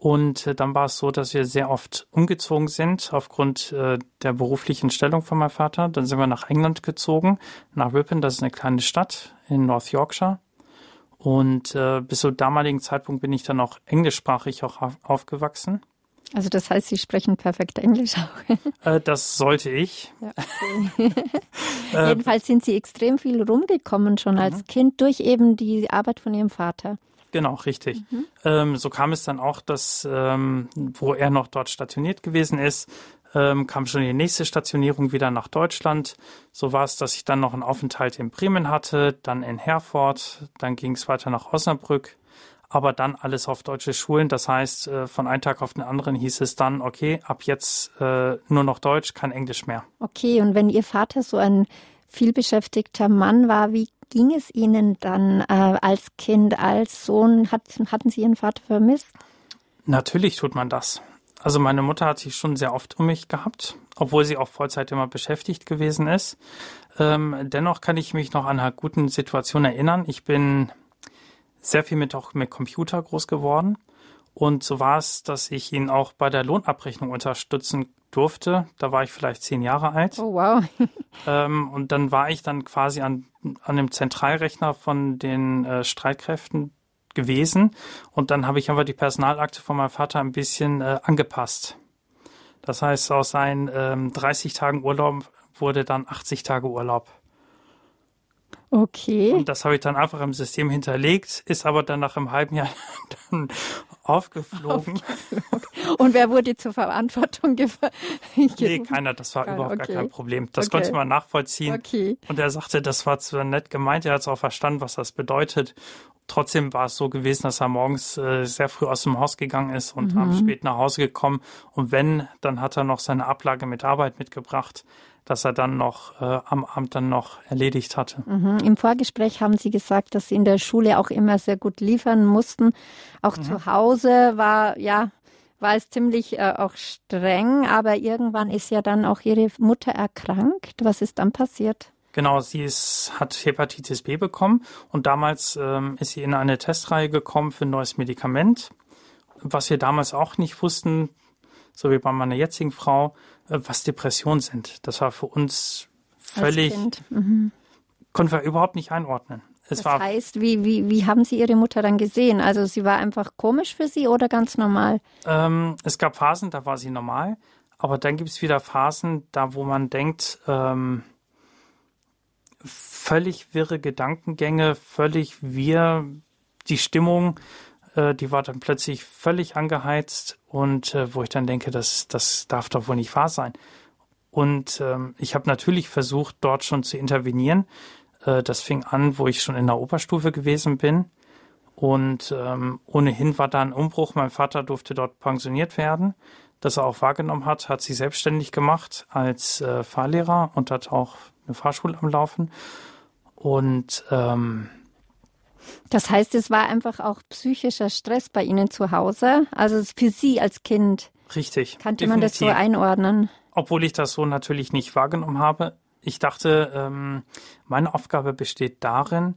C: Und äh, dann war es so, dass wir sehr oft umgezogen sind aufgrund äh, der beruflichen Stellung von meinem Vater. Dann sind wir nach England gezogen, nach Ripon, das ist eine kleine Stadt in North Yorkshire. Und äh, bis zum damaligen Zeitpunkt bin ich dann auch englischsprachig auch auf, aufgewachsen.
A: Also das heißt, Sie sprechen perfekt Englisch auch.
C: Äh, das sollte ich.
A: Ja, Jedenfalls sind Sie extrem viel rumgekommen schon als Kind durch eben die Arbeit von Ihrem Vater.
C: Genau, richtig. Ähm, so kam es dann auch, dass, ähm, wo er noch dort stationiert gewesen ist, ähm, kam schon die nächste Stationierung wieder nach Deutschland. So war es, dass ich dann noch einen Aufenthalt in Bremen hatte, dann in Herford, dann ging es weiter nach Osnabrück, aber dann alles auf deutsche Schulen. Das heißt, äh, von einem Tag auf den anderen hieß es dann, okay, ab jetzt äh, nur noch Deutsch, kein Englisch mehr.
A: Okay, und wenn Ihr Vater so ein vielbeschäftigter Mann war, wie ging es Ihnen dann äh, als Kind, als Sohn? Hat, hatten Sie Ihren Vater vermisst?
C: Natürlich tut man das. Also meine Mutter hat sich schon sehr oft um mich gehabt, obwohl sie auch Vollzeit immer beschäftigt gewesen ist. Ähm, dennoch kann ich mich noch an einer guten Situation erinnern. Ich bin sehr viel mit auch mit Computer groß geworden. Und so war es, dass ich ihn auch bei der Lohnabrechnung unterstützen durfte. Da war ich vielleicht zehn Jahre alt.
A: Oh, wow.
C: Ähm, und dann war ich dann quasi an, an dem Zentralrechner von den äh, Streitkräften gewesen. Und dann habe ich aber die Personalakte von meinem Vater ein bisschen äh, angepasst. Das heißt, aus seinen ähm, 30 Tagen Urlaub wurde dann 80 Tage Urlaub.
A: Okay.
C: Und das habe ich dann einfach im System hinterlegt, ist aber dann nach einem halben Jahr dann aufgeflogen.
A: Und wer wurde zur Verantwortung gefahren?
C: Nee, keiner, das war
A: Keiner,
C: überhaupt
A: okay.
C: gar kein Problem. Das
A: Okay.
C: konnte man nachvollziehen.
A: Okay.
C: Und er sagte, das war zwar nett gemeint, er hat es auch verstanden, was das bedeutet. Trotzdem war es so gewesen, dass er morgens äh, sehr früh aus dem Haus gegangen ist und abends spät nach Hause gekommen. Und wenn, dann hat er noch seine Ablage mit Arbeit mitgebracht, dass er dann noch äh, am Abend dann noch erledigt hatte.
A: Mhm. Im Vorgespräch haben Sie gesagt, dass Sie in der Schule auch immer sehr gut liefern mussten. Auch zu Hause war, ja, war es ziemlich äh, auch streng, aber irgendwann ist ja dann auch Ihre Mutter erkrankt. Was ist dann passiert?
C: Genau, sie ist, hat Hepatitis B bekommen und damals ähm, ist sie in eine Testreihe gekommen für ein neues Medikament, was wir damals auch nicht wussten, so wie bei meiner jetzigen Frau, äh, was Depressionen sind. Das war für uns völlig.
A: Mhm.
C: konnten wir überhaupt nicht einordnen. Es
A: Das heißt, wie, wie, wie haben Sie Ihre Mutter dann gesehen? Also sie war einfach komisch für Sie oder ganz normal?
C: Ähm, es gab Phasen, da war sie normal, aber dann gibt es wieder Phasen, da wo man denkt, ähm, völlig wirre Gedankengänge, völlig wir, die Stimmung, äh, die war dann plötzlich völlig angeheizt und äh, wo ich dann denke, das, das darf doch wohl nicht wahr sein. Und ähm, ich habe natürlich versucht, dort schon zu intervenieren. Äh, das fing an, wo ich schon in der Oberstufe gewesen bin. Und ähm, ohnehin war da ein Umbruch. Mein Vater durfte dort pensioniert werden. Das er auch wahrgenommen hat, hat sich selbstständig gemacht als äh, Fahrlehrer und hat auch eine Fahrschule am Laufen. Und ähm,
A: Das heißt, es war einfach auch psychischer Stress bei Ihnen zu Hause. Also für Sie als Kind
C: richtig.
A: kannte man das so
C: definitiv.
A: einordnen.
C: Obwohl ich das so natürlich nicht wahrgenommen habe. Ich dachte, ähm, meine Aufgabe besteht darin,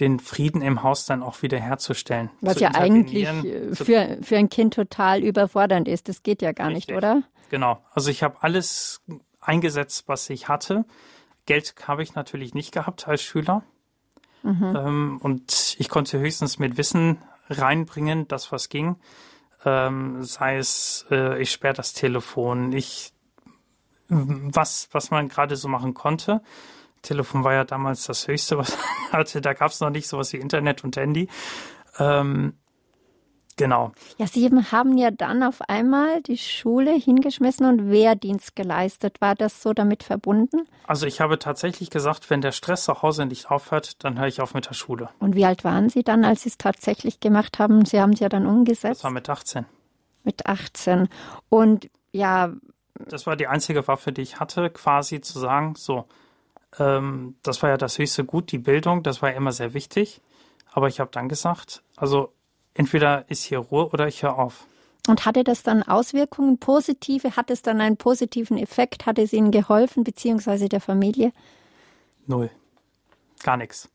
C: den Frieden im Haus dann auch wieder herzustellen.
A: Was ja eigentlich äh, für, für ein Kind total überfordernd ist. Das geht ja gar nicht,
C: Richtig.
A: oder?
C: Genau. Also ich habe alles eingesetzt, was ich hatte. Geld habe ich natürlich nicht gehabt als Schüler. Ähm, und ich konnte höchstens mit Wissen reinbringen, das was ging. Ähm, sei es, äh, ich sperre das Telefon, ich was, was man gerade so machen konnte. Telefon war ja damals das Höchste, was man hatte. Da gab es noch nicht sowas wie Internet und Handy. Ähm, genau.
A: Ja, Sie haben ja dann auf einmal die Schule hingeschmissen und Wehrdienst geleistet. War das so damit verbunden?
C: Also ich habe tatsächlich gesagt, wenn der Stress zu Hause nicht aufhört, dann höre ich auf mit der Schule.
A: Und wie alt waren Sie dann, als Sie es tatsächlich gemacht haben? Sie haben es ja dann umgesetzt.
C: Das war mit 18.
A: Mit 18. Und ja.
C: Das war die einzige Waffe, die ich hatte, quasi zu sagen, so, ähm, das war ja das höchste Gut, die Bildung, das war ja immer sehr wichtig. Aber ich habe dann gesagt, also entweder ist hier Ruhe oder ich höre auf.
A: Und hatte das dann Auswirkungen, positive? Hat es dann einen positiven Effekt? Hat es Ihnen geholfen, beziehungsweise der Familie?
C: Null. Gar nichts.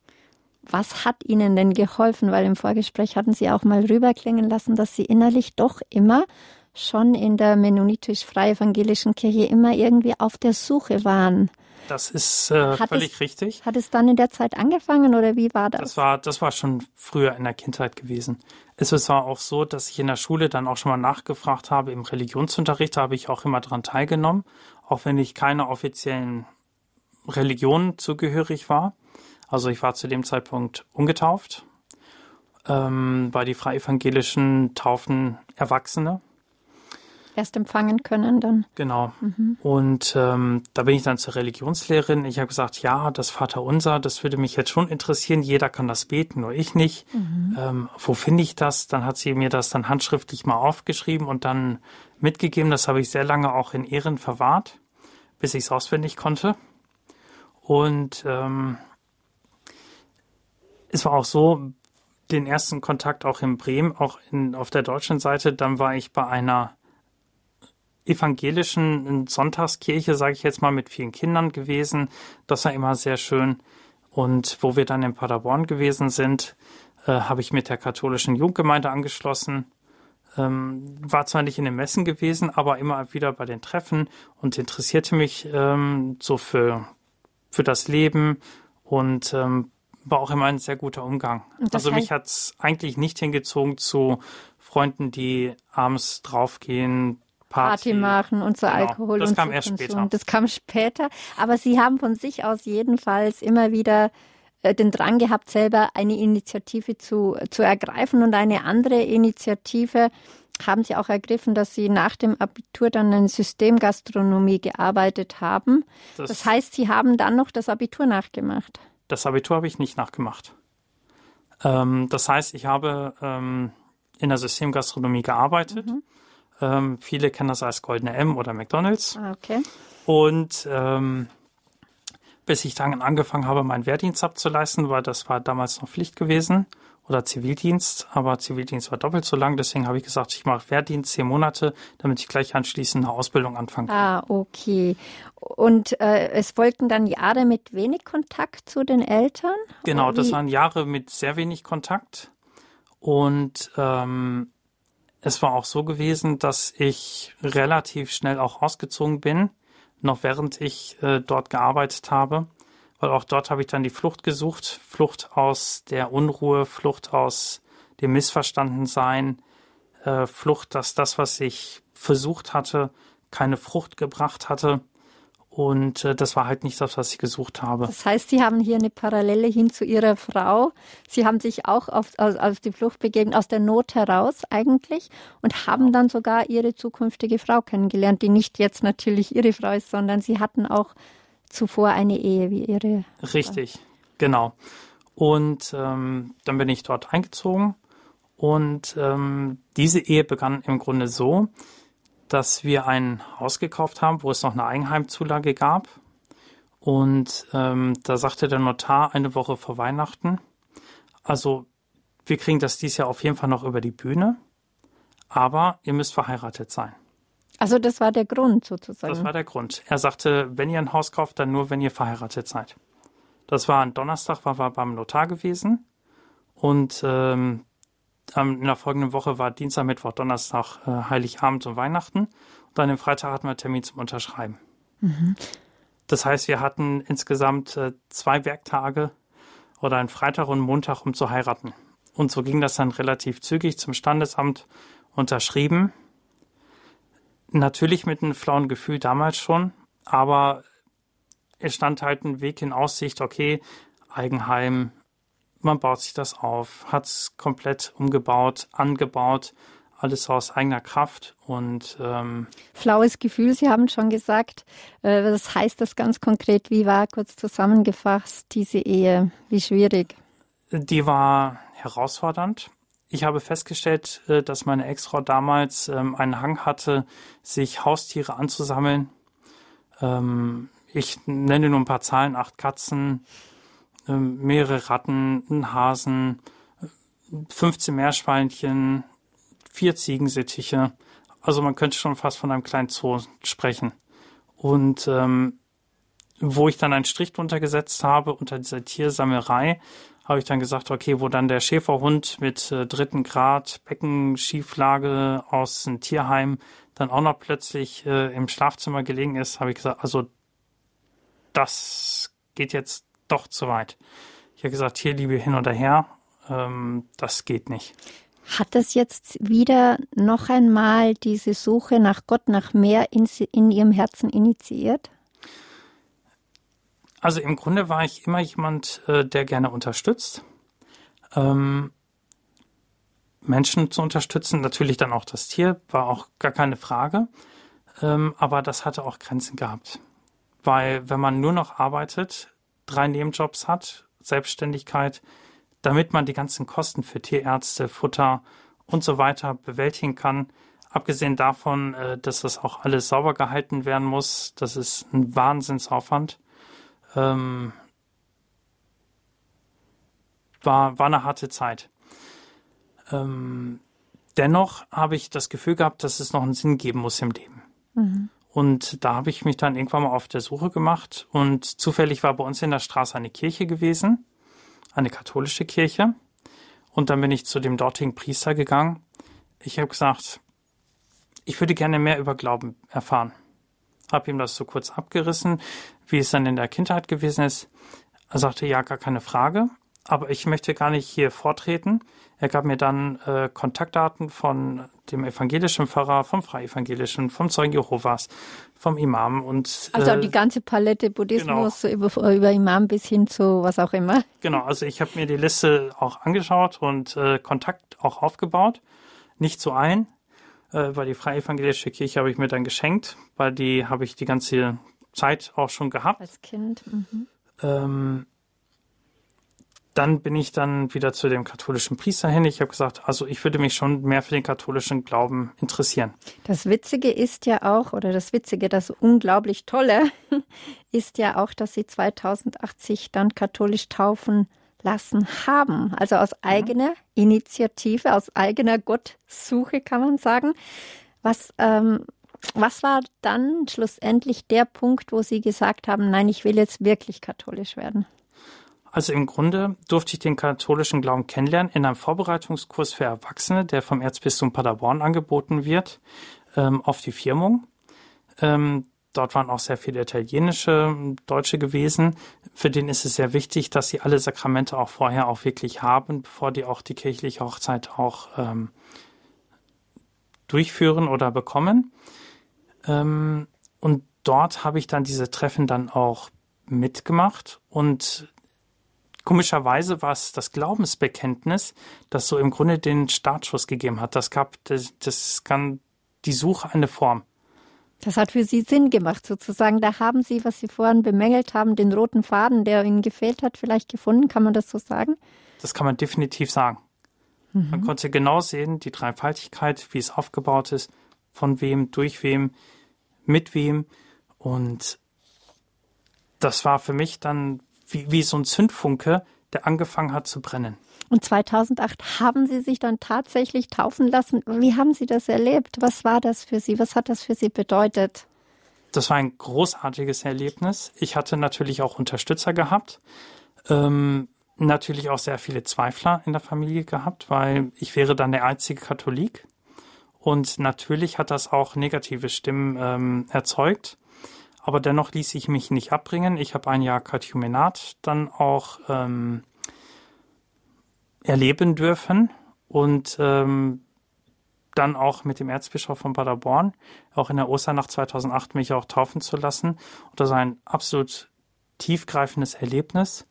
A: Was hat Ihnen denn geholfen? Weil im Vorgespräch hatten Sie auch mal rüberklingen lassen, dass Sie innerlich doch immer schon in der mennonitisch-freie-evangelischen Kirche immer irgendwie auf der Suche waren.
C: Das ist äh, völlig
A: es,
C: richtig.
A: Hat es dann in der Zeit angefangen oder wie war das?
C: Das war, das war schon früher in der Kindheit gewesen. Es war auch so, dass ich in der Schule dann auch schon mal nachgefragt habe im Religionsunterricht, habe ich auch immer daran teilgenommen, auch wenn ich keine offiziellen Religionen zugehörig war. Also ich war zu dem Zeitpunkt ungetauft, ähm, weil die freievangelischen taufen Erwachsene
A: erst empfangen können dann.
C: Genau. Mhm. Und ähm, da bin ich dann zur Religionslehrerin. Ich habe gesagt, ja, das Vaterunser, das würde mich jetzt schon interessieren. Jeder kann das beten, nur ich nicht. Mhm. Ähm, wo finde ich das? Dann hat sie mir das dann handschriftlich mal aufgeschrieben und dann mitgegeben. Das habe ich sehr lange auch in Ehren verwahrt, bis ich es auswendig konnte. Und ähm, es war auch so, den ersten Kontakt auch in Bremen, auch in, auf der deutschen Seite, dann war ich bei einer evangelischen Sonntagskirche, sage ich jetzt mal, mit vielen Kindern gewesen. Das war immer sehr schön. Und wo wir dann in Paderborn gewesen sind, äh, habe ich mit der katholischen Jugendgemeinde angeschlossen. Ähm, war zwar nicht in den Messen gewesen, aber immer wieder bei den Treffen und interessierte mich ähm, so für, für das Leben und ähm, war auch immer ein sehr guter Umgang. Also mich hat es eigentlich nicht hingezogen zu Freunden, die abends draufgehen, Party,
A: Party machen und so genau. Alkohol
C: das
A: und
C: kam erst später.
A: Das kam später. Aber Sie haben von sich aus jedenfalls immer wieder äh, den Drang gehabt, selber eine Initiative zu, zu ergreifen und eine andere Initiative haben Sie auch ergriffen, dass Sie nach dem Abitur dann in Systemgastronomie gearbeitet haben. Das, das heißt, Sie haben dann noch das Abitur nachgemacht.
C: Das Abitur habe ich nicht nachgemacht. Ähm, das heißt, ich habe ähm, in der Systemgastronomie gearbeitet. Mhm ähm, viele kennen das als Goldene M oder McDonalds.
A: Ah, okay.
C: Und ähm, bis ich dann angefangen habe, meinen Wehrdienst abzuleisten, weil das war damals noch Pflicht gewesen oder Zivildienst, aber Zivildienst war doppelt so lang, deswegen habe ich gesagt, ich mache Wehrdienst zehn Monate, damit ich gleich anschließend eine Ausbildung anfangen kann.
A: Ah, okay. Und äh, es folgten dann Jahre mit wenig Kontakt zu den Eltern?
C: Genau, das waren Jahre mit sehr wenig Kontakt. Und ähm, es war auch so gewesen, dass ich relativ schnell auch ausgezogen bin, noch während ich äh, dort gearbeitet habe, weil auch dort habe ich dann die Flucht gesucht, Flucht aus der Unruhe, Flucht aus dem Missverstandensein, äh, Flucht, dass das, was ich versucht hatte, keine Frucht gebracht hatte. Und äh, das war halt nicht das, was ich gesucht habe.
A: Das heißt, Sie haben hier eine Parallele hin zu Ihrer Frau. Sie haben sich auch auf, auf, auf die Flucht begeben, aus der Not heraus eigentlich, und haben dann sogar Ihre zukünftige Frau kennengelernt, die nicht jetzt natürlich Ihre Frau ist, sondern Sie hatten auch zuvor eine Ehe wie Ihre.
C: Richtig, Frau. genau. Und ähm, dann bin ich dort eingezogen. Und ähm, diese Ehe begann im Grunde so, dass wir ein Haus gekauft haben, wo es noch eine Eigenheimzulage gab. Und ähm, da sagte der Notar eine Woche vor Weihnachten, also wir kriegen das dieses Jahr auf jeden Fall noch über die Bühne, aber ihr müsst verheiratet sein.
A: Also das war der Grund sozusagen.
C: Das war der Grund. Er sagte, wenn ihr ein Haus kauft, dann nur, wenn ihr verheiratet seid. Das war ein Donnerstag, war wir beim Notar gewesen und ähm, in der folgenden Woche war Dienstag, Mittwoch, Donnerstag, äh, Heiligabend und Weihnachten. Und dann am Freitag hatten wir einen Termin zum Unterschreiben. Mhm. Das heißt, wir hatten insgesamt äh, zwei Werktage oder einen Freitag und einen Montag, um zu heiraten. Und so ging das dann relativ zügig zum Standesamt unterschrieben. Natürlich mit einem flauen Gefühl damals schon, aber es stand halt ein Weg in Aussicht, okay, Eigenheim, man baut sich das auf, hat es komplett umgebaut, angebaut, alles aus eigener Kraft und ähm,
A: Flaues Gefühl, Sie haben schon gesagt. Äh, was heißt das ganz konkret? Wie war kurz zusammengefasst diese Ehe? Wie schwierig?
C: die war herausfordernd. Ich habe festgestellt, äh, dass meine Ex-Frau damals ähm, einen Hang hatte, sich Haustiere anzusammeln. Ähm, ich nenne nur ein paar Zahlen, acht Katzen, mehrere Ratten, einen Hasen, 15 Meerschweinchen, vier Ziegensittiche. Also man könnte schon fast von einem kleinen Zoo sprechen. Und ähm, wo ich dann einen Strich drunter gesetzt habe unter dieser Tiersammelei, habe ich dann gesagt, okay, wo dann der Schäferhund mit äh, dritten Grad Beckenschieflage aus dem Tierheim dann auch noch plötzlich äh, im Schlafzimmer gelegen ist, habe ich gesagt, also das geht jetzt doch zu weit. Ich habe gesagt, Tierliebe hin oder her, ähm, das geht nicht.
A: Hat das jetzt wieder noch einmal diese Suche nach Gott, nach mehr in, in Ihrem Herzen initiiert?
C: Also im Grunde war ich immer jemand, äh, der gerne unterstützt. Ähm, Menschen zu unterstützen, natürlich dann auch das Tier, war auch gar keine Frage. Ähm, aber das hatte auch Grenzen gehabt. Weil wenn man nur noch arbeitet, drei Nebenjobs hat, Selbstständigkeit, damit man die ganzen Kosten für Tierärzte, Futter und so weiter bewältigen kann, abgesehen davon, äh, dass das auch alles sauber gehalten werden muss, das ist ein Wahnsinnsaufwand ähm, war, war eine harte Zeit. Ähm, dennoch habe ich das Gefühl gehabt, dass es noch einen Sinn geben muss im Leben. Mhm. Und da habe ich mich dann irgendwann mal auf der Suche gemacht und zufällig war bei uns in der Straße eine Kirche gewesen, eine katholische Kirche. Und dann bin ich zu dem dortigen Priester gegangen. Ich habe gesagt, ich würde gerne mehr über Glauben erfahren habe ihm das so kurz abgerissen, wie es dann in der Kindheit gewesen ist. Er sagte, ja, gar keine Frage, aber ich möchte gar nicht hier vortreten. Er gab mir dann äh, Kontaktdaten von dem evangelischen Pfarrer, vom Freievangelischen, vom Zeugen Jehovas, vom Imam und
A: also äh, die ganze Palette Buddhismus genau. über, über Imam bis hin zu was auch immer.
C: Genau, also ich habe mir die Liste auch angeschaut und äh, Kontakt auch aufgebaut. Nicht zu allen, äh, weil die Freie Evangelische Kirche habe ich mir dann geschenkt, weil die habe ich die ganze Zeit auch schon gehabt.
A: Als Kind. Mhm.
C: Ähm, dann bin ich dann wieder zu dem katholischen Priester hin. Ich habe gesagt, also ich würde mich schon mehr für den katholischen Glauben interessieren.
A: Das Witzige ist ja auch, oder das Witzige, das unglaublich Tolle ist ja auch, dass Sie 2080 dann katholisch taufen lassen haben. Also aus eigener Initiative, aus eigener Gottsuche kann man sagen. Was, ähm, was war dann schlussendlich der Punkt, wo Sie gesagt haben, nein, ich will jetzt wirklich katholisch werden?
C: Also im Grunde durfte ich den katholischen Glauben kennenlernen in einem Vorbereitungskurs für Erwachsene, der vom Erzbistum Paderborn angeboten wird, ähm, auf die Firmung. Ähm, Dort waren auch sehr viele italienische Deutsche gewesen. Für den ist es sehr wichtig, dass sie alle Sakramente auch vorher auch wirklich haben, bevor die auch die kirchliche Hochzeit auch ähm, durchführen oder bekommen. Ähm, und dort habe ich dann diese Treffen dann auch mitgemacht und komischerweise war es das Glaubensbekenntnis, das so im Grunde den Startschuss gegeben hat. Das gab, das, das kann die Suche eine Form.
A: Das hat für Sie Sinn gemacht, sozusagen. Da haben Sie, was Sie vorhin bemängelt haben, den roten Faden, der Ihnen gefehlt hat, vielleicht gefunden. Kann man das so sagen?
C: Das kann man definitiv sagen. Mhm. Man konnte genau sehen, die Dreifaltigkeit, wie es aufgebaut ist, von wem, durch wem, mit wem. Und das war für mich dann wie, wie so ein Zündfunke, der angefangen hat zu brennen.
A: Und 2008 haben Sie sich dann tatsächlich taufen lassen. Wie haben Sie das erlebt? Was war das für Sie? Was hat das für Sie bedeutet?
C: Das war ein großartiges Erlebnis. Ich hatte natürlich auch Unterstützer gehabt. Ähm, natürlich auch sehr viele Zweifler in der Familie gehabt, weil ich wäre dann der einzige Katholik. Und natürlich hat das auch negative Stimmen ähm, erzeugt. Aber dennoch ließ ich mich nicht abbringen. Ich habe ein Jahr Katechumenat dann auch ähm, erleben dürfen und ähm, dann auch mit dem Erzbischof von Paderborn, auch in der Osternacht 2008 mich auch taufen zu lassen. Und das war ein absolut tiefgreifendes Erlebnis,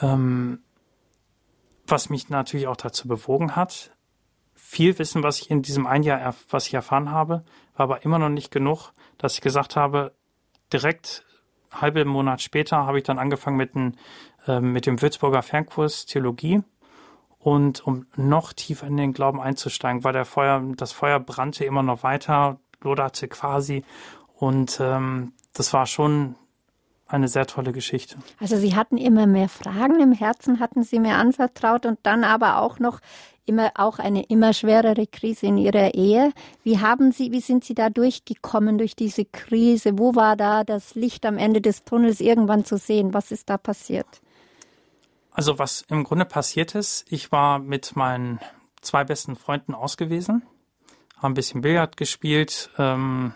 C: ähm, was mich natürlich auch dazu bewogen hat. Viel Wissen, was ich in diesem ein Jahr, was ich erfahren habe, war aber immer noch nicht genug, dass ich gesagt habe, direkt halbe Monat später habe ich dann angefangen mit, ein, äh, mit dem Würzburger Fernkurs Theologie. Und um noch tiefer in den Glauben einzusteigen, weil der Feuer, das Feuer brannte immer noch weiter, loderte quasi. Und ähm, das war schon eine sehr tolle Geschichte.
A: Also Sie hatten immer mehr Fragen im Herzen, hatten Sie mir anvertraut und dann aber auch noch immer auch eine immer schwerere Krise in Ihrer Ehe. Wie haben Sie, wie sind Sie da durchgekommen durch diese Krise? Wo war da das Licht am Ende des Tunnels irgendwann zu sehen? Was ist da passiert?
C: Also was im Grunde passiert ist, ich war mit meinen zwei besten Freunden ausgewesen, haben ein bisschen Billard gespielt ähm,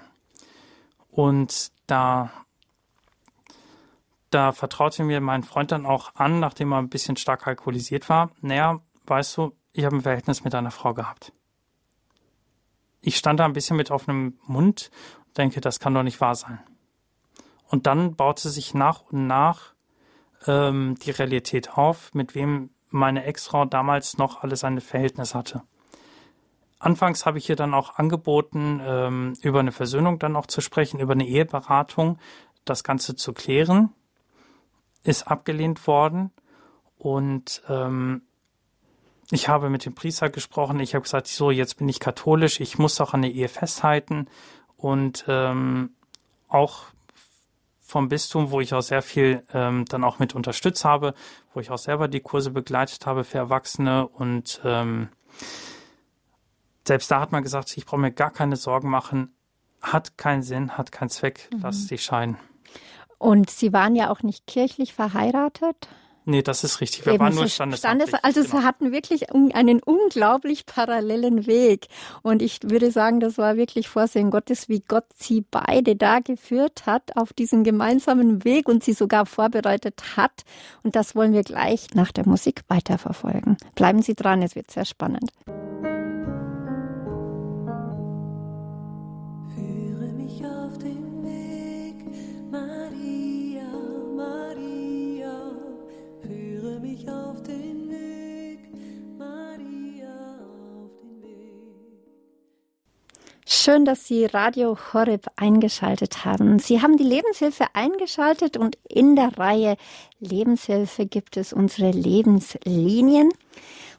C: und da da vertraute mir mein Freund dann auch an, nachdem er ein bisschen stark alkoholisiert war. Naja, weißt du, ich habe ein Verhältnis mit einer Frau gehabt. Ich stand da ein bisschen mit offenem Mund und denke, das kann doch nicht wahr sein. Und dann baute sich nach und nach ähm, die Realität auf, mit wem meine Ex-Frau damals noch alles ein Verhältnis hatte. Anfangs habe ich ihr dann auch angeboten, ähm, über eine Versöhnung dann auch zu sprechen, über eine Eheberatung, das Ganze zu klären ist abgelehnt worden und ähm, ich habe mit dem Priester gesprochen. Ich habe gesagt, so jetzt bin ich katholisch, ich muss auch an der Ehe festhalten und ähm, auch vom Bistum, wo ich auch sehr viel ähm, dann auch mit unterstützt habe, wo ich auch selber die Kurse begleitet habe für Erwachsene und ähm, selbst da hat man gesagt, ich brauche mir gar keine Sorgen machen, hat keinen Sinn, hat keinen Zweck, mhm. lass dich scheiden.
A: Und Sie waren ja auch nicht kirchlich verheiratet?
C: Nee, das ist richtig. Wir Eben, waren nur standesamtlich. Standes,
A: also genau. Sie hatten wirklich einen unglaublich parallelen Weg. Und ich würde sagen, das war wirklich Vorsehen Gottes, wie Gott Sie beide da geführt hat auf diesen gemeinsamen Weg und Sie sogar vorbereitet hat. Und das wollen wir gleich nach der Musik weiterverfolgen. Bleiben Sie dran, es wird sehr spannend. Schön, dass Sie Radio Horeb eingeschaltet haben. Sie haben die Lebenshilfe eingeschaltet und in der Reihe Lebenshilfe gibt es unsere Lebenslinien.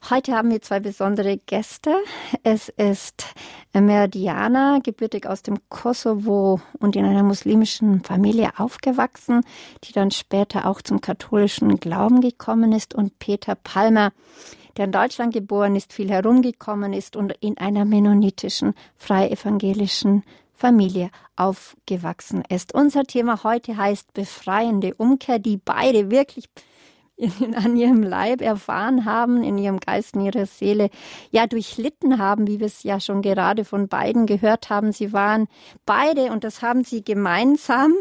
A: Heute haben wir zwei besondere Gäste. Es ist Merdiana, gebürtig aus dem Kosovo und in einer muslimischen Familie aufgewachsen, die dann später auch zum katholischen Glauben gekommen ist, und Peter Palmer, der in Deutschland geboren ist, viel herumgekommen ist und in einer mennonitischen, freievangelischen Familie aufgewachsen ist. Unser Thema heute heißt befreiende Umkehr, die beide wirklich in, an ihrem Leib erfahren haben, in ihrem Geist, in ihrer Seele, ja, durchlitten haben, wie wir es ja schon gerade von beiden gehört haben. Sie waren beide, und das haben sie gemeinsam,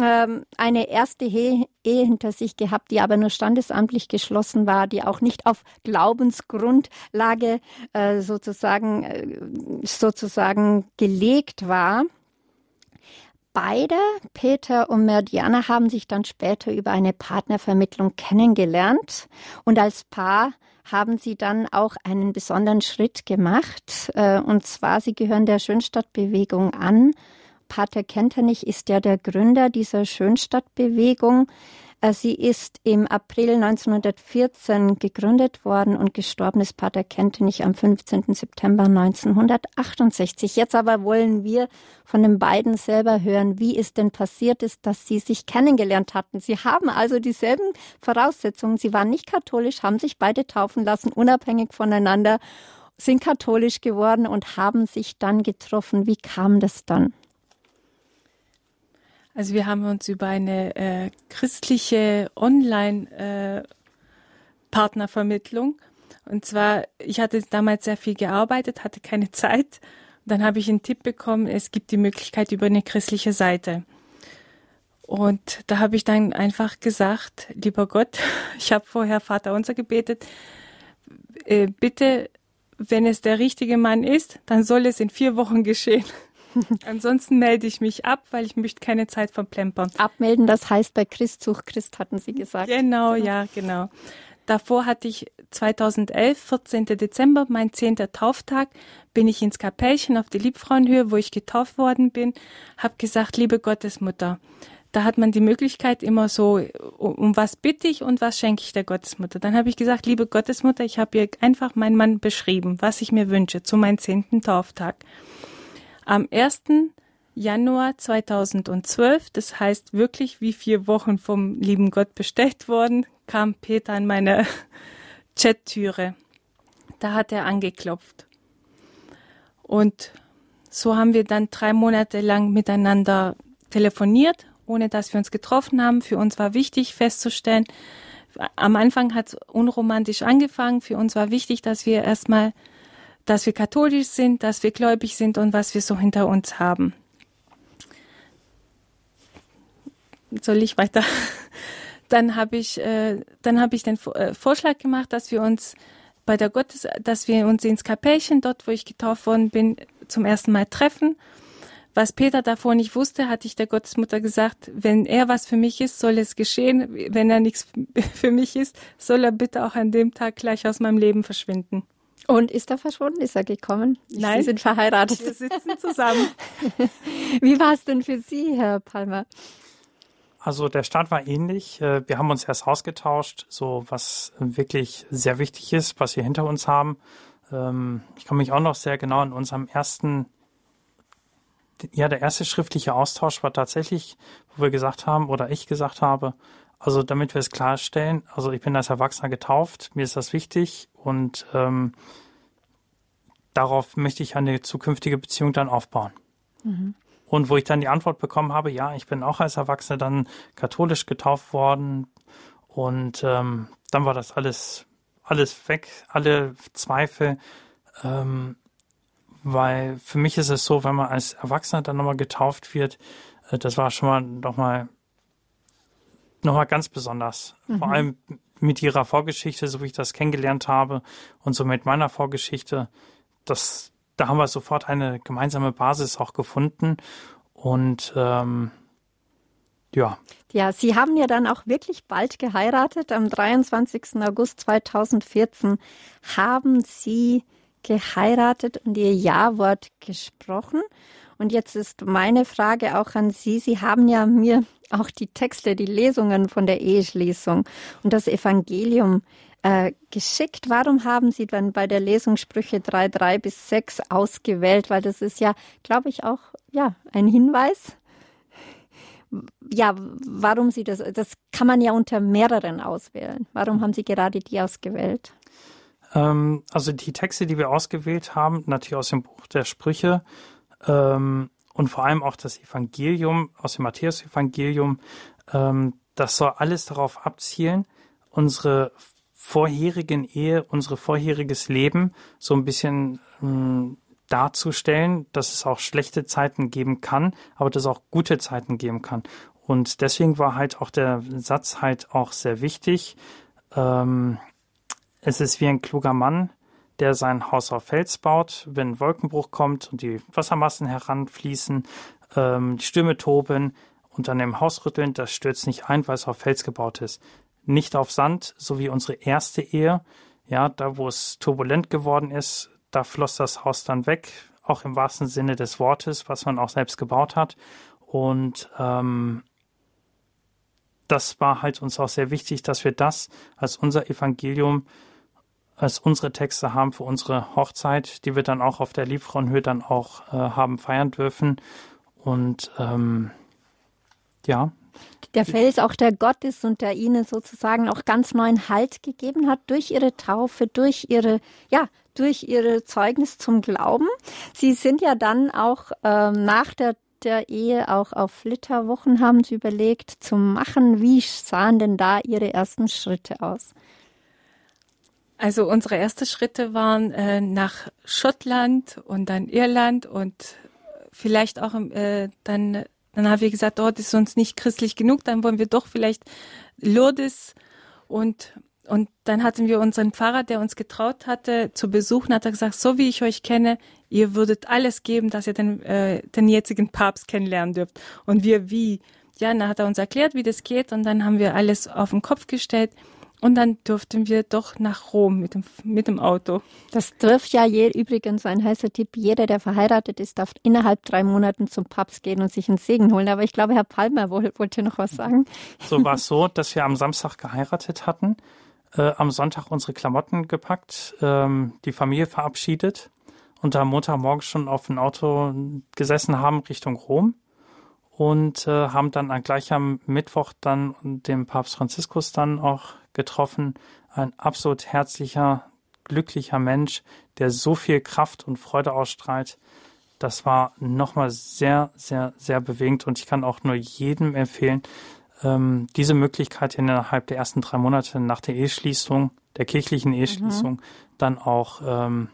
A: ähm, eine erste Ehe, Ehe hinter sich gehabt, die aber nur standesamtlich geschlossen war, die auch nicht auf Glaubensgrundlage äh, sozusagen, äh, sozusagen gelegt war. Beide, Peter und Merdiana, haben sich dann später über eine Partnervermittlung kennengelernt und als Paar haben sie dann auch einen besonderen Schritt gemacht. Äh, und zwar, sie gehören der Schönstadtbewegung an. Pater Kentenich ist ja der Gründer dieser Schönstadtbewegung. Äh, sie ist im April 1914 gegründet worden und gestorben ist Pater Kentenich am 15. September 1968. Jetzt aber wollen wir von den beiden selber hören, wie es denn passiert ist, dass sie sich kennengelernt hatten. Sie haben also dieselben Voraussetzungen. Sie waren nicht katholisch, haben sich beide taufen lassen, unabhängig voneinander, sind katholisch geworden und haben sich dann getroffen. Wie kam das dann?
B: Also wir haben uns über eine äh, christliche Online-Partnervermittlung. Äh, und zwar, ich hatte damals sehr viel gearbeitet, hatte keine Zeit. Dann habe ich einen Tipp bekommen, es gibt die Möglichkeit über eine christliche Seite. Und da habe ich dann einfach gesagt, lieber Gott, ich habe vorher Vater unser gebetet, äh, bitte, wenn es der richtige Mann ist, dann soll es in vier Wochen geschehen. Ansonsten melde ich mich ab, weil ich möchte keine Zeit verplempern.
A: Abmelden, das heißt bei Christzuch Christ, hatten Sie gesagt.
B: Genau, genau. ja, genau. Davor hatte ich 2011, 14. Dezember, mein zehnter Tauftag, bin ich ins Kapellchen auf die Liebfrauenhöhe, wo ich getauft worden bin, habe gesagt, liebe Gottesmutter, da hat man die Möglichkeit immer so, um was bitte ich und was schenke ich der Gottesmutter. Dann habe ich gesagt, liebe Gottesmutter, ich habe ihr einfach meinen Mann beschrieben, was ich mir wünsche zu meinem zehnten Tauftag. Am 1. Januar 2012, das heißt wirklich wie vier Wochen vom lieben Gott bestellt worden, kam Peter an meine Chattüre. Da hat er angeklopft. Und so haben wir dann drei Monate lang miteinander telefoniert, ohne dass wir uns getroffen haben. Für uns war wichtig festzustellen, am Anfang hat es unromantisch angefangen. Für uns war wichtig, dass wir erstmal, dass wir katholisch sind, dass wir gläubig sind und was wir so hinter uns haben. Soll ich weiter? Dann habe ich, äh, dann ich den äh, Vorschlag gemacht, dass wir uns bei der Gottes, dass wir uns ins Kapellchen dort, wo ich getauft worden bin, zum ersten Mal treffen. Was Peter davor nicht wusste, hatte ich der Gottesmutter gesagt, wenn er was für mich ist, soll es geschehen. Wenn er nichts für mich ist, soll er bitte auch an dem Tag gleich aus meinem Leben verschwinden.
A: Und ist er verschwunden? Ist er gekommen?
B: Nein.
A: Sie sind verheiratet.
B: Wir sitzen zusammen.
A: Wie war es denn für Sie, Herr Palmer?
C: Also der Start war ähnlich. Äh, wir haben uns erst ausgetauscht, so was wirklich sehr wichtig ist, was wir hinter uns haben. Ähm, ich kann mich auch noch sehr genau an unserem ersten, ja, der erste schriftliche Austausch war tatsächlich, wo wir gesagt haben, oder ich gesagt habe, also damit wir es klarstellen, also ich bin als Erwachsener getauft, mir ist das wichtig und ähm, darauf möchte ich eine zukünftige Beziehung dann aufbauen. Mhm. Und wo ich dann die Antwort bekommen habe, ja, ich bin auch als Erwachsener dann katholisch getauft worden. Und ähm, dann war das alles, alles weg, alle Zweifel. Ähm, weil für mich ist es so, wenn man als Erwachsener dann nochmal getauft wird, äh, das war schon mal nochmal nochmal ganz besonders. Mhm. Vor allem mit ihrer Vorgeschichte, so wie ich das kennengelernt habe und so mit meiner Vorgeschichte, das, da haben wir sofort eine gemeinsame Basis auch gefunden. Und ähm, ja.
A: Ja, Sie haben ja dann auch wirklich bald geheiratet. Am 23. August 2014 haben Sie geheiratet und Ihr Ja-Wort gesprochen. Und jetzt ist meine Frage auch an Sie. Sie haben ja mir auch die Texte, die Lesungen von der Eheschließung und das Evangelium äh, geschickt. Warum haben Sie dann bei der Lesung Sprüche 3, 3 bis 6 ausgewählt? Weil das ist ja, glaube ich, auch ja, ein Hinweis. Ja, warum Sie das, das kann man ja unter mehreren auswählen. Warum haben Sie gerade die ausgewählt?
C: Ähm, also die Texte, die wir ausgewählt haben, natürlich aus dem Buch der Sprüche ähm, und vor allem auch das Evangelium aus dem Matthäus-Evangelium, ähm, das soll alles darauf abzielen, unsere vorherigen Ehe, unsere vorheriges Leben so ein bisschen mh, hm, darzustellen, dass es auch schlechte Zeiten geben kann, aber dass es auch gute Zeiten geben kann. Und deswegen war halt auch der Satz halt auch sehr wichtig. Ähm, es ist wie ein kluger Mann, der sein Haus auf Fels baut. Wenn Wolkenbruch kommt und die Wassermassen heranfließen, ähm, die Stürme toben und an dem Haus rütteln, das stürzt nicht ein, weil es auf Fels gebaut ist nicht auf Sand, so wie unsere erste Ehe. Ja, da wo es turbulent geworden ist, da floss das Haus dann weg, auch im wahrsten Sinne des Wortes, was man auch selbst gebaut hat. Und ähm, das war halt uns auch sehr wichtig, dass wir das als unser Evangelium, als unsere Texte haben für unsere Hochzeit, die wir dann auch auf der Liebfrauenhöhe dann auch äh, haben feiern dürfen. Und ähm, ja,
A: der Fels auch der Gott ist und der ihnen sozusagen auch ganz neuen Halt gegeben hat durch ihre Taufe, durch ihre, ja, durch ihre Zeugnis zum Glauben. Sie sind ja dann auch ähm, nach der der Ehe auch auf Flitterwochen haben Sie überlegt zu machen. Wie sahen denn da Ihre ersten Schritte aus?
B: Also unsere ersten Schritte waren äh, nach Schottland und dann Irland und vielleicht auch äh, dann dann haben wir gesagt, dort oh, ist uns nicht christlich genug, dann wollen wir doch vielleicht Lourdes. Und Und dann hatten wir unseren Pfarrer, der uns getraut hatte, zu besuchen, hat er gesagt, so wie ich euch kenne, ihr würdet alles geben, dass ihr den, äh, den jetzigen Papst kennenlernen dürft. Und wir wie? Ja, dann hat er uns erklärt, wie das geht und dann haben wir alles auf den Kopf gestellt. Und dann durften wir doch nach Rom mit dem, mit dem Auto.
A: Das dürfte ja je, übrigens ein heißer Tipp. Jeder, der verheiratet ist, darf innerhalb drei Monaten zum Papst gehen und sich einen Segen holen. Aber ich glaube, Herr Palmer wollte noch was sagen.
C: So war es so, dass wir am Samstag geheiratet hatten, äh, am Sonntag unsere Klamotten gepackt, ähm, die Familie verabschiedet und am Montagmorgen schon auf dem Auto gesessen haben Richtung Rom und äh, haben dann gleich am Mittwoch dann den Papst Franziskus dann auch getroffen. Ein absolut herzlicher, glücklicher Mensch, der so viel Kraft und Freude ausstrahlt. Das war nochmal sehr, sehr, sehr bewegend und ich kann auch nur jedem empfehlen, ähm, diese Möglichkeit innerhalb der ersten drei Monate nach der Eheschließung, der kirchlichen Eheschließung, mhm. dann auch ähm,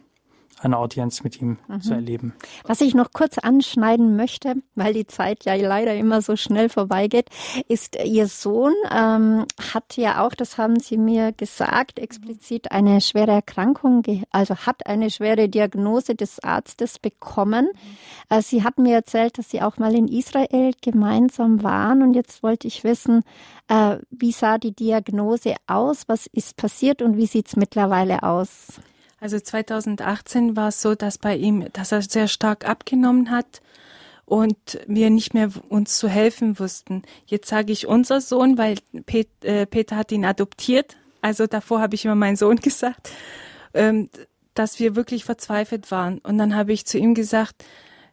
C: eine Audienz mit ihm mhm. zu erleben.
A: Was ich noch kurz anschneiden möchte, weil die Zeit ja leider immer so schnell vorbeigeht, ist, Ihr Sohn ähm, hat ja auch, das haben Sie mir gesagt, explizit eine schwere Erkrankung, also hat eine schwere Diagnose des Arztes bekommen. Mhm. Sie hatten mir erzählt, dass Sie auch mal in Israel gemeinsam waren und jetzt wollte ich wissen, äh, wie sah die Diagnose aus, was ist passiert und wie sieht es mittlerweile aus?
B: Also 2018 war es so, dass bei ihm, dass er sehr stark abgenommen hat und wir nicht mehr uns zu helfen wussten. Jetzt sage ich unser Sohn, weil Pet, äh, Peter hat ihn adoptiert. Also davor habe ich immer meinen Sohn gesagt, ähm, dass wir wirklich verzweifelt waren. Und dann habe ich zu ihm gesagt,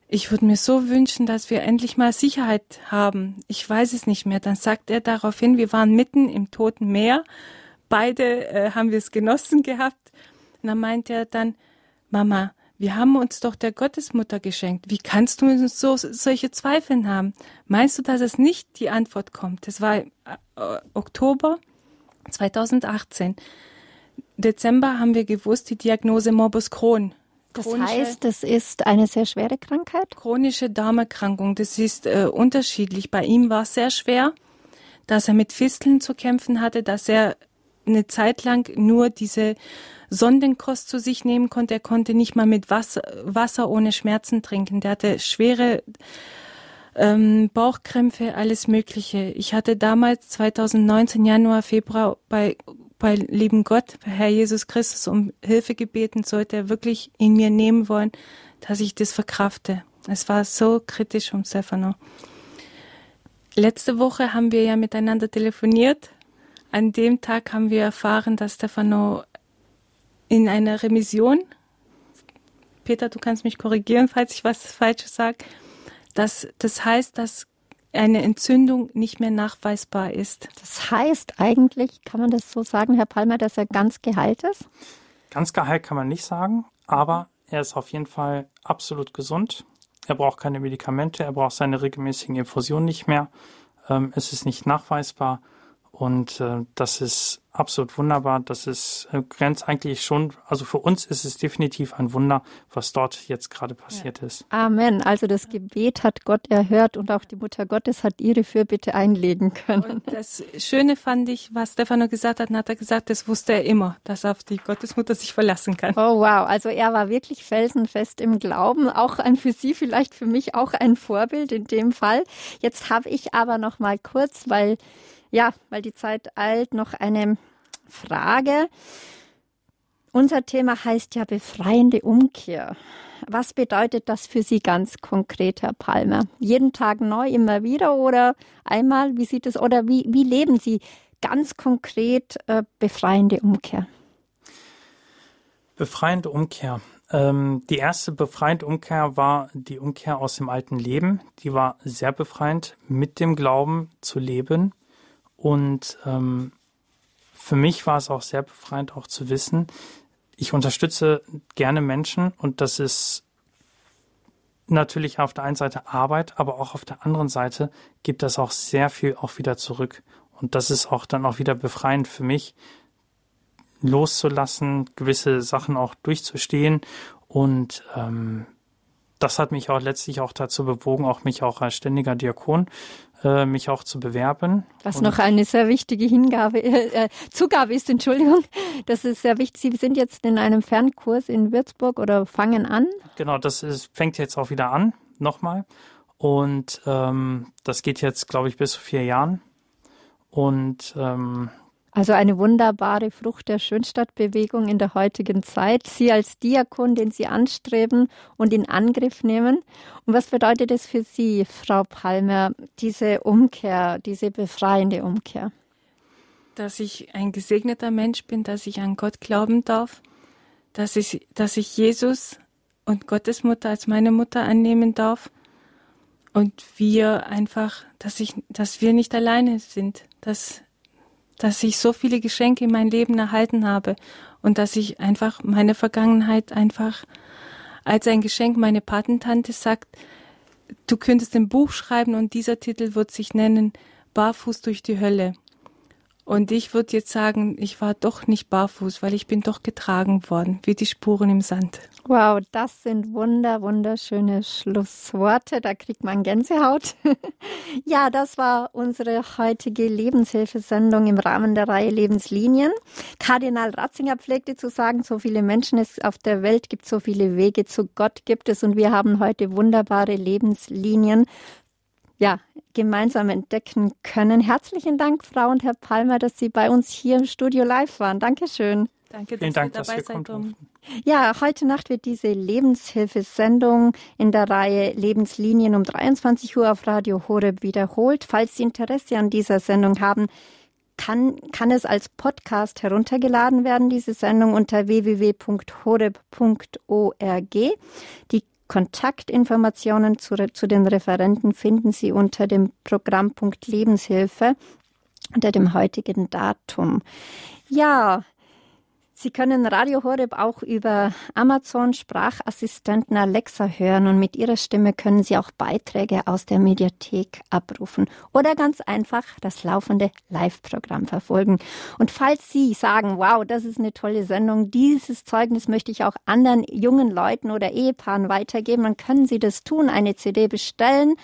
B: ich würde mir so wünschen, dass wir endlich mal Sicherheit haben. Ich weiß es nicht mehr. Dann sagt er daraufhin, wir waren mitten im Toten Meer. Beide äh, haben wir es genossen gehabt. Und dann meint er dann, Mama, wir haben uns doch der Gottesmutter geschenkt. Wie kannst du uns so, solche Zweifeln haben? Meinst du, dass es nicht die Antwort kommt? Das war äh, Oktober 2018. Dezember haben wir gewusst, die Diagnose Morbus Crohn.
A: Das heißt, das ist eine sehr schwere Krankheit?
B: Chronische Darmerkrankung. Das ist äh, unterschiedlich. Bei ihm war es sehr schwer, dass er mit Fisteln zu kämpfen hatte, dass er eine Zeit lang nur diese Sondenkost zu sich nehmen konnte. Er konnte nicht mal mit Wasser, Wasser ohne Schmerzen trinken. Der hatte schwere ähm, Bauchkrämpfe, alles Mögliche. Ich hatte damals 2019 Januar, Februar bei bei lieben Gott, Herr Jesus Christus um Hilfe gebeten, sollte er wirklich in mir nehmen wollen, dass ich das verkrafte. Es war so kritisch um Stefano. Letzte Woche haben wir ja miteinander telefoniert. An dem Tag haben wir erfahren, dass Stefano in einer Remission, Peter, du kannst mich korrigieren, falls ich was Falsches sage, das, das heißt, dass eine Entzündung nicht mehr nachweisbar ist.
A: Das heißt eigentlich, kann man das so sagen, Herr Palmer, dass er ganz geheilt ist?
C: Ganz geheilt kann man nicht sagen, aber er ist auf jeden Fall absolut gesund. Er braucht keine Medikamente, er braucht seine regelmäßigen Infusionen nicht mehr. Ähm, es ist nicht nachweisbar und äh, das ist absolut wunderbar. Das ist äh, grenzt eigentlich schon, also für uns ist es definitiv ein Wunder, was dort jetzt gerade passiert ja. ist.
A: Amen. Also das Gebet hat Gott erhört und auch die Mutter Gottes hat ihre Fürbitte einlegen können.
B: Und das Schöne fand ich, was Stefano gesagt hat, hat er gesagt, das wusste er immer, dass er auf die Gottesmutter sich verlassen kann.
A: Oh wow, also er war wirklich felsenfest im Glauben, auch ein für Sie vielleicht für mich auch ein Vorbild in dem Fall. Jetzt habe ich aber noch mal kurz, weil ja, weil die Zeit eilt, noch eine Frage. Unser Thema heißt ja befreiende Umkehr. Was bedeutet das für Sie ganz konkret, Herr Palmer? Jeden Tag neu, immer wieder oder einmal? Wie sieht es oder wie, wie leben Sie ganz konkret äh, befreiende Umkehr?
C: Befreiende Umkehr. Ähm, die erste befreiende Umkehr war die Umkehr aus dem alten Leben. Die war sehr befreiend, mit dem Glauben zu leben und ähm, für mich war es auch sehr befreiend, auch zu wissen, ich unterstütze gerne Menschen und das ist natürlich auf der einen Seite Arbeit, aber auch auf der anderen Seite gibt das auch sehr viel auch wieder zurück. Und das ist auch dann auch wieder befreiend für mich, loszulassen, gewisse Sachen auch durchzustehen und ähm, das hat mich auch letztlich auch dazu bewogen, auch mich auch als ständiger Diakon äh, mich auch zu bewerben.
A: Was noch eine sehr wichtige Hingabe, äh, äh, Zugabe ist, Entschuldigung. Das ist sehr wichtig. Sie sind jetzt in einem Fernkurs in Würzburg oder fangen an?
C: Genau, das ist, fängt jetzt auch wieder an, nochmal. Und ähm, das geht jetzt, glaube ich, bis zu vier Jahren. Und ähm,
A: also eine wunderbare Frucht der Schönstadtbewegung in der heutigen Zeit. Sie als Diakon, den Sie anstreben und in Angriff nehmen. Und was bedeutet es für Sie, Frau Palmer, diese Umkehr, diese befreiende Umkehr?
B: Dass ich ein gesegneter Mensch bin, dass ich an Gott glauben darf, dass ich, dass ich Jesus und Gottes Mutter als meine Mutter annehmen darf und wir einfach, dass ich, dass wir nicht alleine sind, dass dass ich so viele Geschenke in mein Leben erhalten habe und dass ich einfach meine Vergangenheit einfach als ein Geschenk meine Patentante sagt, du könntest ein Buch schreiben und dieser Titel wird sich nennen Barfuß durch die Hölle. Und ich würde jetzt sagen, ich war doch nicht barfuß, weil ich bin doch getragen worden, wie die Spuren im Sand.
A: Wow, das sind wunder, wunderschöne Schlussworte. Da kriegt man Gänsehaut. ja, das war unsere heutige Lebenshilfesendung im Rahmen der Reihe Lebenslinien. Kardinal Ratzinger pflegte zu sagen, so viele Menschen es auf der Welt gibt, so viele Wege zu Gott gibt es und wir haben heute wunderbare Lebenslinien ja, gemeinsam entdecken können. Herzlichen Dank, Frau und Herr Palmer, dass Sie bei uns hier im Studio live waren. Dankeschön.
B: Danke,
C: Vielen Dank, dass dabei seid.
A: Ja, heute Nacht wird diese Lebenshilfesendung in der Reihe Lebenslinien um 23 Uhr auf Radio Horeb wiederholt. Falls Sie Interesse an dieser Sendung haben, kann, kann es als Podcast heruntergeladen werden, diese Sendung unter www.horeb.org. Die Kontaktinformationen zu, zu den Referenten finden Sie unter dem Programmpunkt Lebenshilfe unter dem heutigen Datum. Ja, Sie können Radio Horeb auch über Amazon Sprachassistenten Alexa hören und mit Ihrer Stimme können Sie auch Beiträge aus der Mediathek abrufen oder ganz einfach das laufende Live-Programm verfolgen. Und falls Sie sagen, wow, das ist eine tolle Sendung, dieses Zeugnis möchte ich auch anderen jungen Leuten oder Ehepaaren weitergeben, dann können Sie das tun, eine CD bestellen.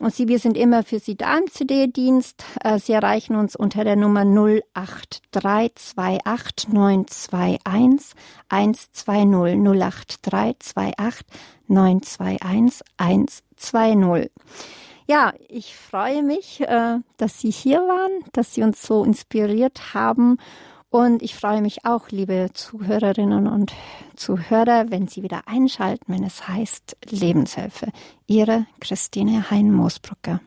A: Und Sie, wir sind immer für Sie da im CD-Dienst. Äh, Sie erreichen uns unter der Nummer 0832892 121 120 08328 921 120. Ja, ich freue mich, äh, dass Sie hier waren, dass Sie uns so inspiriert haben. Und ich freue mich auch, liebe Zuhörerinnen und Zuhörer, wenn Sie wieder einschalten, wenn es heißt Lebenshilfe. Ihre Christine Hein-Moosbrucker.